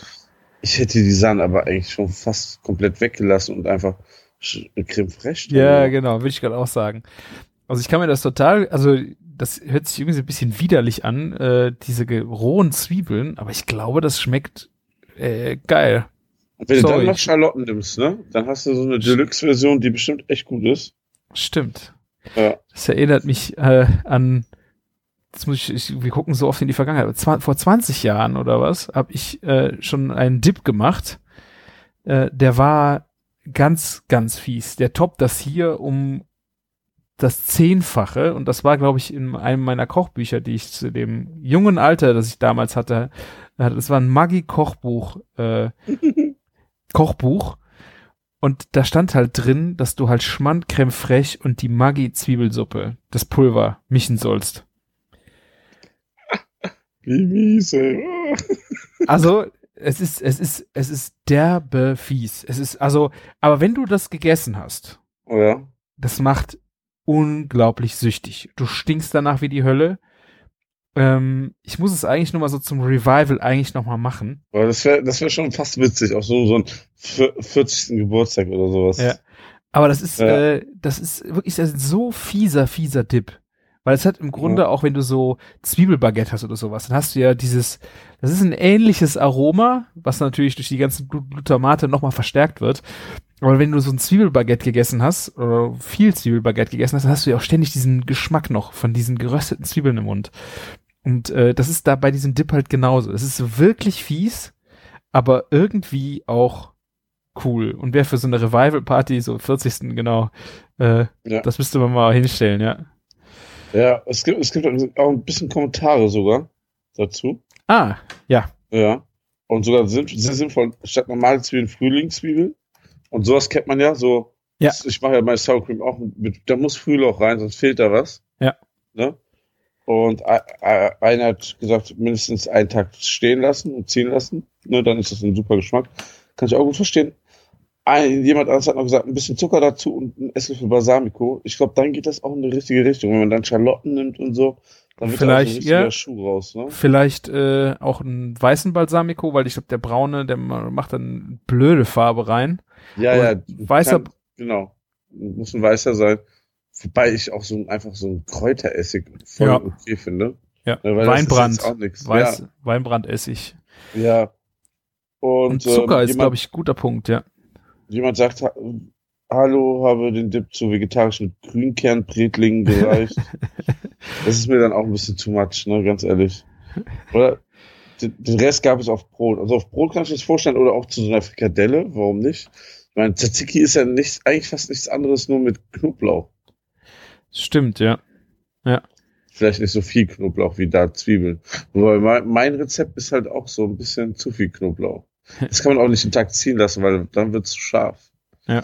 Ich hätte die Sahne aber eigentlich schon fast komplett weggelassen und einfach Creme fraiche. Ja, gemacht. genau, will ich gerade auch sagen. Also ich kann mir das total, also das hört sich irgendwie so ein bisschen widerlich an, äh, diese rohen Zwiebeln, aber ich glaube, das schmeckt äh, geil. Und wenn du Sorry. dann noch Schalotten nimmst, ne, dann hast du so eine Deluxe-Version, die bestimmt echt gut ist. Stimmt. Ja. Das erinnert mich äh, an, jetzt muss ich, ich, wir gucken so oft in die Vergangenheit, vor 20 Jahren oder was, habe ich äh, schon einen Dip gemacht. Äh, der war ganz, ganz fies. Der toppt das hier um das Zehnfache und das war, glaube ich, in einem meiner Kochbücher, die ich zu dem jungen Alter, das ich damals hatte, hatte das war ein Maggi-Kochbuch, äh, Kochbuch und da stand halt drin, dass du halt Schmand, Creme fraiche und die Maggi-Zwiebelsuppe, das Pulver, mischen sollst. Wie mies, ey. Also, es ist, es ist, es ist derbe fies. Es ist, also, aber wenn du das gegessen hast, Ja. das macht unglaublich süchtig. Du stinkst danach wie die Hölle. Ähm, ich muss es eigentlich nur mal so zum Revival eigentlich noch mal machen. Aber das wäre das wär schon fast witzig, auf so, so ein vier- 40. Geburtstag oder sowas. Ja. Aber das ist, Ja. äh, das ist wirklich das ist so fieser, fieser Dip. Weil es hat im Grunde auch, wenn du so Zwiebelbaguette hast oder sowas, dann hast du ja dieses, das ist ein ähnliches Aroma, was natürlich durch die ganzen Glut- Glutamate nochmal verstärkt wird. Aber wenn du so ein Zwiebelbaguette gegessen hast, oder viel Zwiebelbaguette gegessen hast, dann hast du ja auch ständig diesen Geschmack noch von diesen gerösteten Zwiebeln im Mund. Und äh, das ist da bei diesem Dip halt genauso. Es ist wirklich fies, aber irgendwie auch cool. Und wer für so eine Revival-Party, so 40. genau, äh, Ja. das müsste man mal hinstellen, ja. Ja, es gibt, es gibt auch ein bisschen Kommentare sogar dazu. Ah, ja. Ja. Und sogar sehr sinnvoll, statt normale Zwiebeln, Frühlingszwiebeln. Und sowas kennt man ja, so. Ja. Ich mache ja mein Sour Cream auch mit, da muss Frühlauch rein, sonst fehlt da was. Ja. Ne? Und einer hat gesagt, mindestens einen Tag stehen lassen und ziehen lassen. Ne, dann ist das ein super Geschmack. Kann ich auch gut verstehen. Ein, jemand anderes hat noch gesagt, ein bisschen Zucker dazu und ein Esslöffel Balsamico. Ich glaube, dann geht das auch in die richtige Richtung. Wenn man dann Schalotten nimmt und so, dann wird da Vielleicht, richtiger ja. Schuh raus. Ne? Vielleicht äh, auch einen weißen Balsamico, weil ich glaube, der braune, der ma- macht dann blöde Farbe rein. Ja, Aber ja. weißer- Kann, genau. Muss ein weißer sein. Wobei ich auch so ein, einfach so ein Kräuteressig voll Ja. okay finde. Ja, Ja, das ist Weinbrand. Weiß, Weinbrandessig. Ja. ja. Und, Und Zucker ähm, ist, glaube ich, guter Punkt, ja. Jemand sagt, ha- hallo, habe den Dip zu vegetarischen Grünkernbretlingen gereicht. das ist mir dann auch ein bisschen too much, ne, ganz ehrlich. Oder den, Rest gab es auf Brot. Also auf Brot kann ich mir das vorstellen oder auch zu so einer Frikadelle, warum nicht? mein Tzatziki ist ja nicht, eigentlich fast nichts anderes, nur mit Knoblauch. Stimmt, ja. Ja. Vielleicht nicht so viel Knoblauch wie da Zwiebeln. Wobei mein Rezept ist halt auch so ein bisschen zu viel Knoblauch. Das kann man auch nicht einen Tag ziehen lassen, weil dann wird es zu scharf. Ja.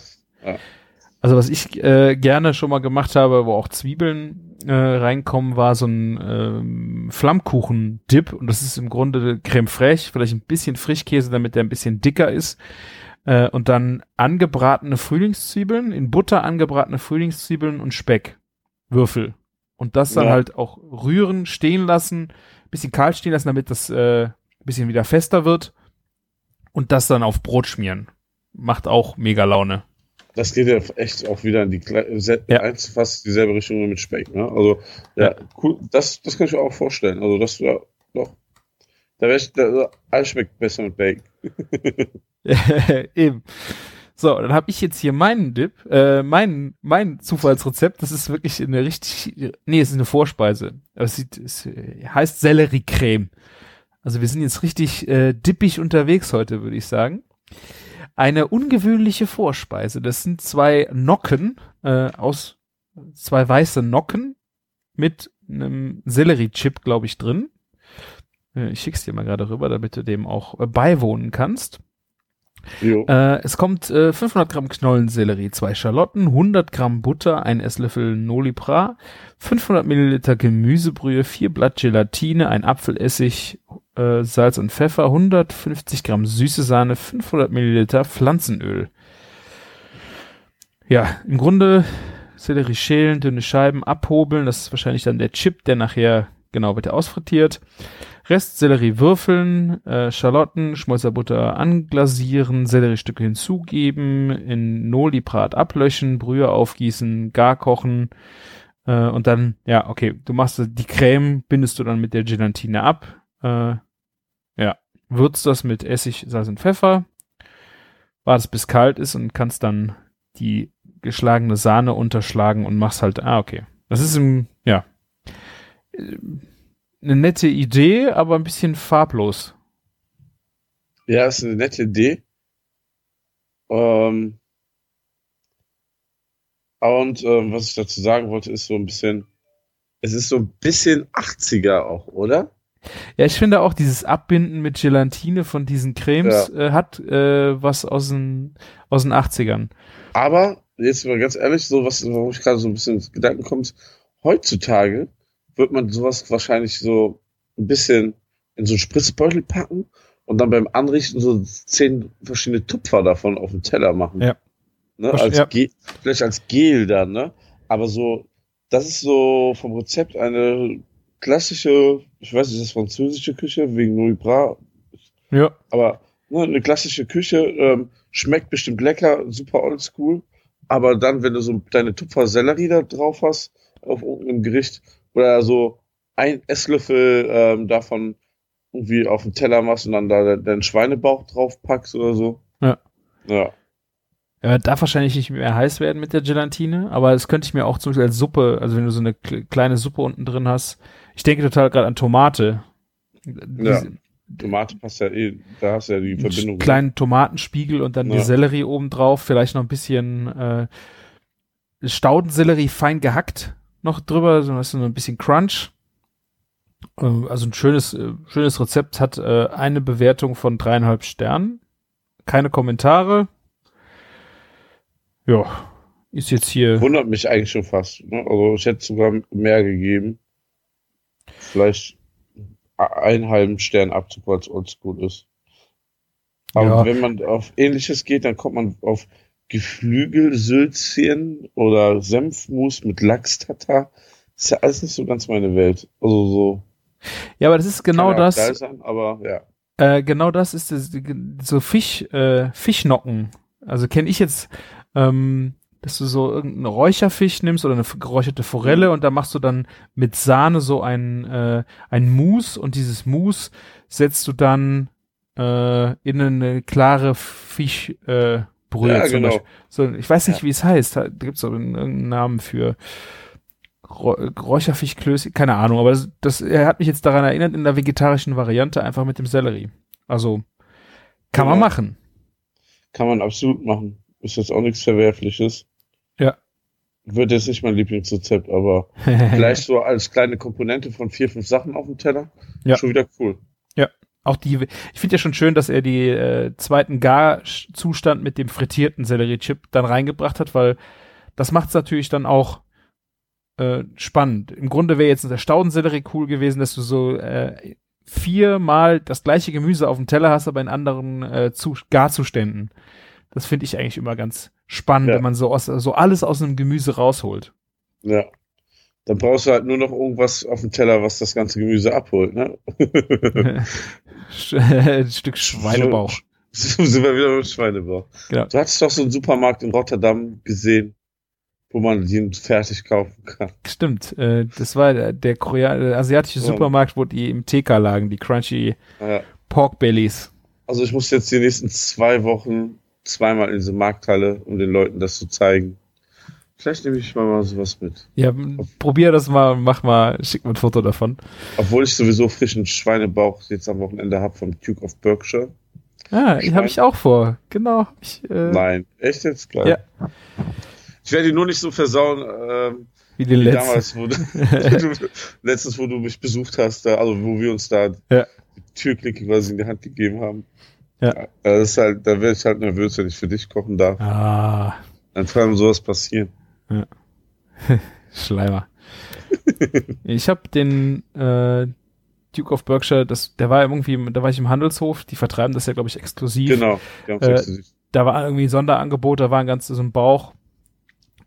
Also was ich äh, gerne schon mal gemacht habe, wo auch Zwiebeln äh, reinkommen, war so ein ähm, Flammkuchen-Dip und das ist im Grunde Creme fraiche, vielleicht ein bisschen Frischkäse, damit der ein bisschen dicker ist äh, und dann angebratene Frühlingszwiebeln, in Butter angebratene Frühlingszwiebeln und Speck, Würfel und das dann Ja. halt auch rühren, stehen lassen, bisschen kalt stehen lassen, damit das äh, bisschen wieder fester wird und das dann auf Brot schmieren. Macht auch mega Laune. Das geht ja echt auch wieder in die se- Ja. eins fast dieselbe Richtung nur mit Speck. Ne? Also ja, cool. Das, das kann ich mir auch vorstellen. Also das ja, doch. Da wäre ich, da, alles schmeckt besser mit Bacon. Eben. So, dann habe ich jetzt hier meinen Dip, äh, mein, mein Zufallsrezept. Das ist wirklich eine richtig, nee, es ist eine Vorspeise. Aber Es, sieht, es äh, heißt Selleriecreme. Also wir sind jetzt richtig äh, dippig unterwegs heute, würde ich sagen. Eine ungewöhnliche Vorspeise. Das sind zwei Nocken äh, aus zwei weiße Nocken mit einem Selleriechip, glaube ich, drin. Äh, Ich schick's dir mal gerade rüber, damit du dem auch äh, beiwohnen kannst. Jo. Äh, es kommt äh, 500 Gramm Knollensellerie, zwei Schalotten, 100 Gramm Butter, ein Esslöffel Nolipra, 500 Milliliter Gemüsebrühe, vier Blatt Gelatine, ein Apfelessig, äh, Salz und Pfeffer, 150 Gramm süße Sahne, 500 Milliliter Pflanzenöl. Ja, im Grunde Sellerie schälen, dünne Scheiben abhobeln, das ist wahrscheinlich dann der Chip, der nachher genau wird ausfrittiert. Rest Sellerie würfeln, äh, Schalotten, Schmolzerbutter anglasieren, Selleriestücke hinzugeben, in Noliprat ablöschen, Brühe aufgießen, gar kochen äh, und dann, ja, okay, du machst die Creme, bindest du dann mit der Gelatine ab, äh, ja, würzt das mit Essig, Salz und Pfeffer, wartest bis kalt ist und kannst dann die geschlagene Sahne unterschlagen und machst halt, ah, okay. Das ist im, ja, äh, eine nette Idee, aber ein bisschen farblos. Ja, ist eine nette Idee. Ähm, und ähm, was ich dazu sagen wollte, ist so ein bisschen, es ist so ein bisschen 80er auch, oder? Ja, ich finde auch dieses Abbinden mit Gelatine von diesen Cremes äh, hat äh, was aus den, aus den 80ern. Aber, jetzt mal ganz ehrlich, so was, wo ich gerade so ein bisschen ins Gedanken komme, heutzutage wird man sowas wahrscheinlich so ein bisschen in so einen Spritzbeutel packen und dann beim Anrichten so zehn verschiedene Tupfer davon auf den Teller machen. Ja. Ne? Als ja. Vielleicht als Gel dann, ne? Aber so, das ist so vom Rezept eine klassische, ich weiß nicht, ist das französische Küche wegen Louis Bras, Ja. aber ne, eine klassische Küche ähm, schmeckt bestimmt lecker, super oldschool. Aber dann, wenn du so deine Tupfer Sellerie da drauf hast auf irgendeinem Gericht oder so ein Esslöffel ähm, davon irgendwie auf den Teller machst und dann da de- deinen Schweinebauch drauf packst oder so. Ja. Ja. Ja, darf wahrscheinlich nicht mehr heiß werden mit der Gelatine, aber das könnte ich mir auch zum Beispiel als Suppe, also wenn du so eine kle- kleine Suppe unten drin hast. Ich denke total gerade an Tomate. Diese- Tomate passt ja eh, da hast du ja die Verbindung. kleinen Tomatenspiegel und dann die Ja. Sellerie oben drauf, vielleicht noch ein bisschen äh, Staudensellerie fein gehackt noch drüber, so hast du so ein bisschen Crunch. Äh, also ein schönes, äh, schönes Rezept hat äh, eine Bewertung von dreieinhalb Sternen. Keine Kommentare. Ja, ist jetzt hier. Wundert mich eigentlich schon fast. Ne? Also ich hätte sogar mehr gegeben. Vielleicht einen halben Stern Abzug, weil es oldschool ist. Aber Ja. wenn man auf ähnliches geht, dann kommt man auf Geflügelsülzchen oder Senfmus mit Lachs-Tatar. Ist ja alles nicht so ganz meine Welt. Also so. Ja, aber das ist genau das. Sein, aber ja. Äh, genau das ist das, so Fisch, äh, Fischnocken. Also kenne ich jetzt, ähm, dass du so irgendeinen Räucherfisch nimmst oder eine geräucherte Forelle und da machst du dann mit Sahne so ein, äh, ein Mousse und dieses Mousse setzt du dann äh, in eine klare Fischbrühe äh, Brühe Ja, zum genau. Beispiel. So, ich weiß nicht, wie es heißt. Da gibt es irgendeinen Namen für Räu- Räucherfischklößchen, keine Ahnung, aber das, das er hat mich jetzt daran erinnert, in der vegetarischen Variante einfach mit dem Sellerie. Also kann man Genau. machen. Kann man absolut machen. Ist jetzt auch nichts Verwerfliches. Ja. Wird jetzt nicht mein Lieblingsrezept, aber vielleicht so als kleine Komponente von vier, fünf Sachen auf dem Teller. Ja. Schon wieder cool. auch die, ich finde ja schon schön, dass er die äh, zweiten Garzustand mit dem frittierten Sellerie-Chip dann reingebracht hat, weil das macht es natürlich dann auch äh, spannend. Im Grunde wäre jetzt der Staudensellerie cool gewesen, dass du so äh, viermal das gleiche Gemüse auf dem Teller hast, aber in anderen äh, zu Garzuständen. Das finde ich eigentlich immer ganz spannend, Ja. wenn man so, aus, so alles aus einem Gemüse rausholt. Ja. Dann brauchst du halt nur noch irgendwas auf dem Teller, was das ganze Gemüse abholt, ne? Ein Stück Schweinebauch. So sind wir wieder beim Schweinebauch. Genau. Du hattest doch so einen Supermarkt in Rotterdam gesehen, wo man den fertig kaufen kann. Stimmt, äh, das war der, der, Korea der asiatische Ja. Supermarkt, wo die im TK lagen, die Crunchy Ja. Pork Bellies. Also ich muss jetzt die nächsten zwei Wochen zweimal in diese Markthalle, um den Leuten das zu zeigen. Vielleicht nehme ich mal, mal sowas mit. Ja, probier das mal, mach mal, schick mir ein Foto davon. Obwohl ich sowieso frischen Schweinebauch jetzt am Wochenende habe vom Duke of Berkshire. Ah, die habe ich auch vor. Genau. Ich, äh, Nein, echt jetzt? Geil. Ja. Ich werde die nur nicht so versauen, ähm, wie den wie letzten. damals, wo du, wo du, letztens, wo du mich besucht hast, da, also wo wir uns da Ja. die Türklinke quasi in die Hand gegeben haben. Ja. Das ist halt, da wäre ich halt nervös, wenn ich für dich kochen darf. Ah, Dann kann sowas passieren. Schleimer. ich habe den äh, Duke of Berkshire, das, der war irgendwie, da war ich im Handelshof, die vertreiben das ja, glaube ich, exklusiv. Genau. Haben's Äh, exklusiv. da war irgendwie ein Sonderangebot, da war ein ganzes so ein Bauch.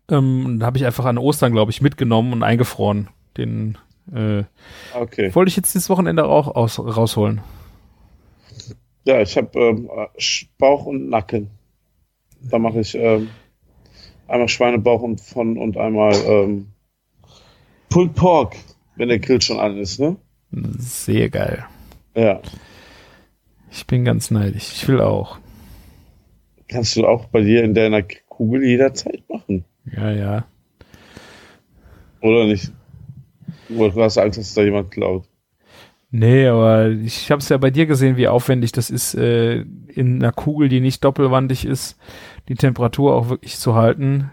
Ähm, da habe ich einfach an Ostern, glaube ich, mitgenommen und eingefroren. Den äh, Okay. wollte ich jetzt dieses Wochenende auch aus, rausholen. Ja, ich habe ähm, Bauch und Nacken. Da mache ich ähm, einmal Schweinebauch und von und einmal ähm, Pulled Pork, wenn der Grill schon an ist, ne? Sehr geil. Ja. Ich bin ganz neidisch. Ich will auch. Kannst du auch bei dir in deiner Kugel jederzeit machen. Ja, ja. Oder nicht? Oder du hast Angst, dass da jemand klaut. Nee, aber ich habe es ja bei dir gesehen, wie aufwendig das ist, äh, in einer Kugel, die nicht doppelwandig ist, die Temperatur auch wirklich zu halten.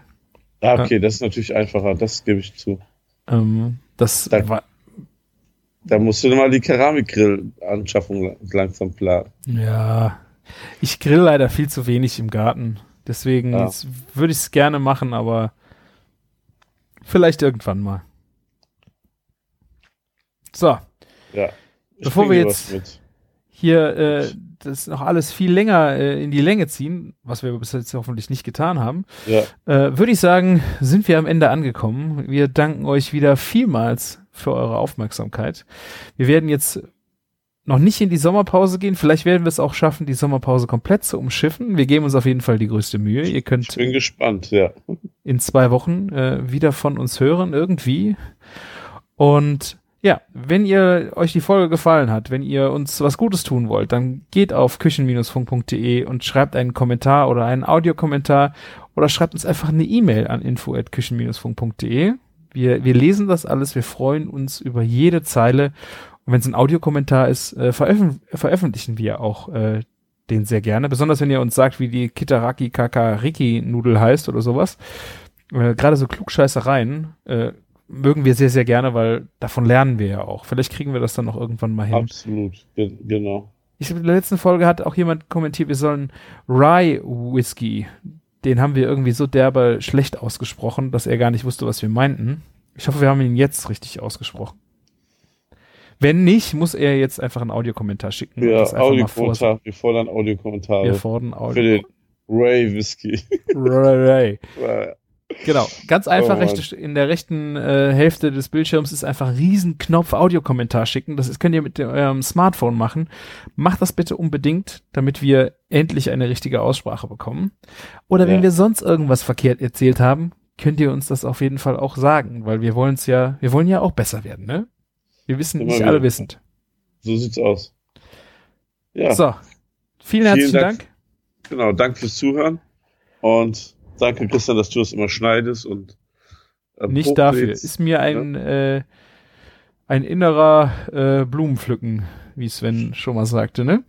Ja, okay, das ist natürlich einfacher, das gebe ich zu. Ähm, das Da- war, Da musst du mal die Keramikgrill-Anschaffung la- langsam planen. ja. Ich grill leider viel zu wenig im Garten. Deswegen Ja. würde ich es gerne machen, aber vielleicht irgendwann mal. So, Ja. Ich Bevor wir jetzt- hier äh, das noch alles viel länger äh, in die Länge ziehen, was wir bis jetzt hoffentlich nicht getan haben, Ja, äh, würde ich sagen, sind wir am Ende angekommen. Wir danken euch wieder vielmals für eure Aufmerksamkeit. Wir werden jetzt noch nicht in die Sommerpause gehen. Vielleicht werden wir es auch schaffen, die Sommerpause komplett zu umschiffen. Wir geben uns auf jeden Fall die größte Mühe. Ihr ich könnt bin gespannt, ja. in zwei Wochen äh, wieder von uns hören, irgendwie. Und ja, wenn ihr euch die Folge gefallen hat, wenn ihr uns was Gutes tun wollt, dann geht auf küchen-funk.de und schreibt einen Kommentar oder einen Audiokommentar oder schreibt uns einfach eine E-Mail an info@küchen-funk.de. Wir, wir lesen das alles, wir freuen uns über jede Zeile. Und wenn es ein Audiokommentar ist, äh, veröffent veröffentlichen wir auch äh, den sehr gerne. Besonders wenn ihr uns sagt, wie die Kitaraki Kakariki Nudel heißt oder sowas. Äh, Gerade so Klugscheißereien äh, mögen wir sehr, sehr gerne, weil davon lernen wir ja auch. Vielleicht kriegen wir das dann noch irgendwann mal hin. Absolut, ge genau. Ich glaube, in der letzten Folge hat auch jemand kommentiert, wir sollen Rye Whisky. Den haben wir irgendwie so derbe schlecht ausgesprochen, dass er gar nicht wusste, was wir meinten. Ich hoffe, wir haben ihn jetzt richtig ausgesprochen. Wenn nicht, muss er jetzt einfach einen Audiokommentar schicken. Ja, Audiokommentar, wir fordern Audiokommentare Wir fordern für Audio. den Ray Whisky. Ray. Ja, Genau, ganz einfach Oh rechte, in der rechten äh, Hälfte des Bildschirms ist einfach ein Riesenknopf Audiokommentar schicken. Das ist, könnt ihr mit eurem Smartphone machen. Macht das bitte unbedingt, damit wir endlich eine richtige Aussprache bekommen. Oder wenn Ja. wir sonst irgendwas verkehrt erzählt haben, könnt ihr uns das auf jeden Fall auch sagen, weil wir wollen es ja, wir wollen ja auch besser werden, ne? Wir wissen Immer nicht alle wissend. so sieht's aus. Ja, So, vielen herzlichen Dank. Dank. genau. Danke fürs Zuhören und danke, Christian, dass du das immer schneidest und ähm, Nicht dafür. hochlädst. Ist mir ein, äh, ein innerer äh, Blumenpflücken, wie Sven schon mal sagte, ne?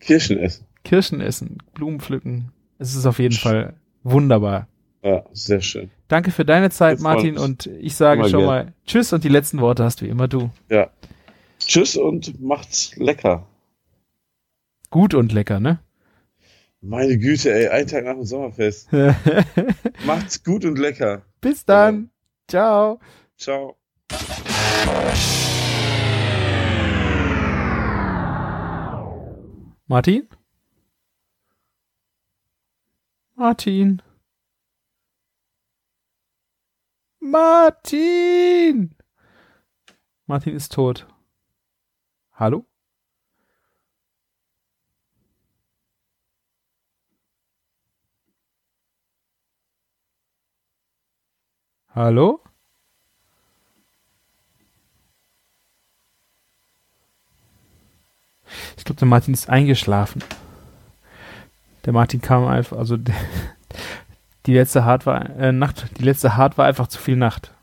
Kirschen essen. Kirschen essen, Blumen pflücken. es ist auf jeden Fall wunderbar. Ja, sehr schön. Danke für deine Zeit, Martin, und ich sage schon gern. mal Tschüss und die letzten Worte hast wie immer du. Ja. Tschüss und macht's lecker. Gut und lecker, ne? Meine Güte, ey, ein Tag nach dem Sommerfest. Macht's gut und lecker. Bis dann. Ciao. Ciao. Martin? Martin? Martin! Martin ist tot. Hallo? Hallo? Ich glaube, der Martin ist eingeschlafen. Der Martin kam einfach, also die letzte Hard war, äh, Nacht, die letzte Hard war einfach zu viel Nacht.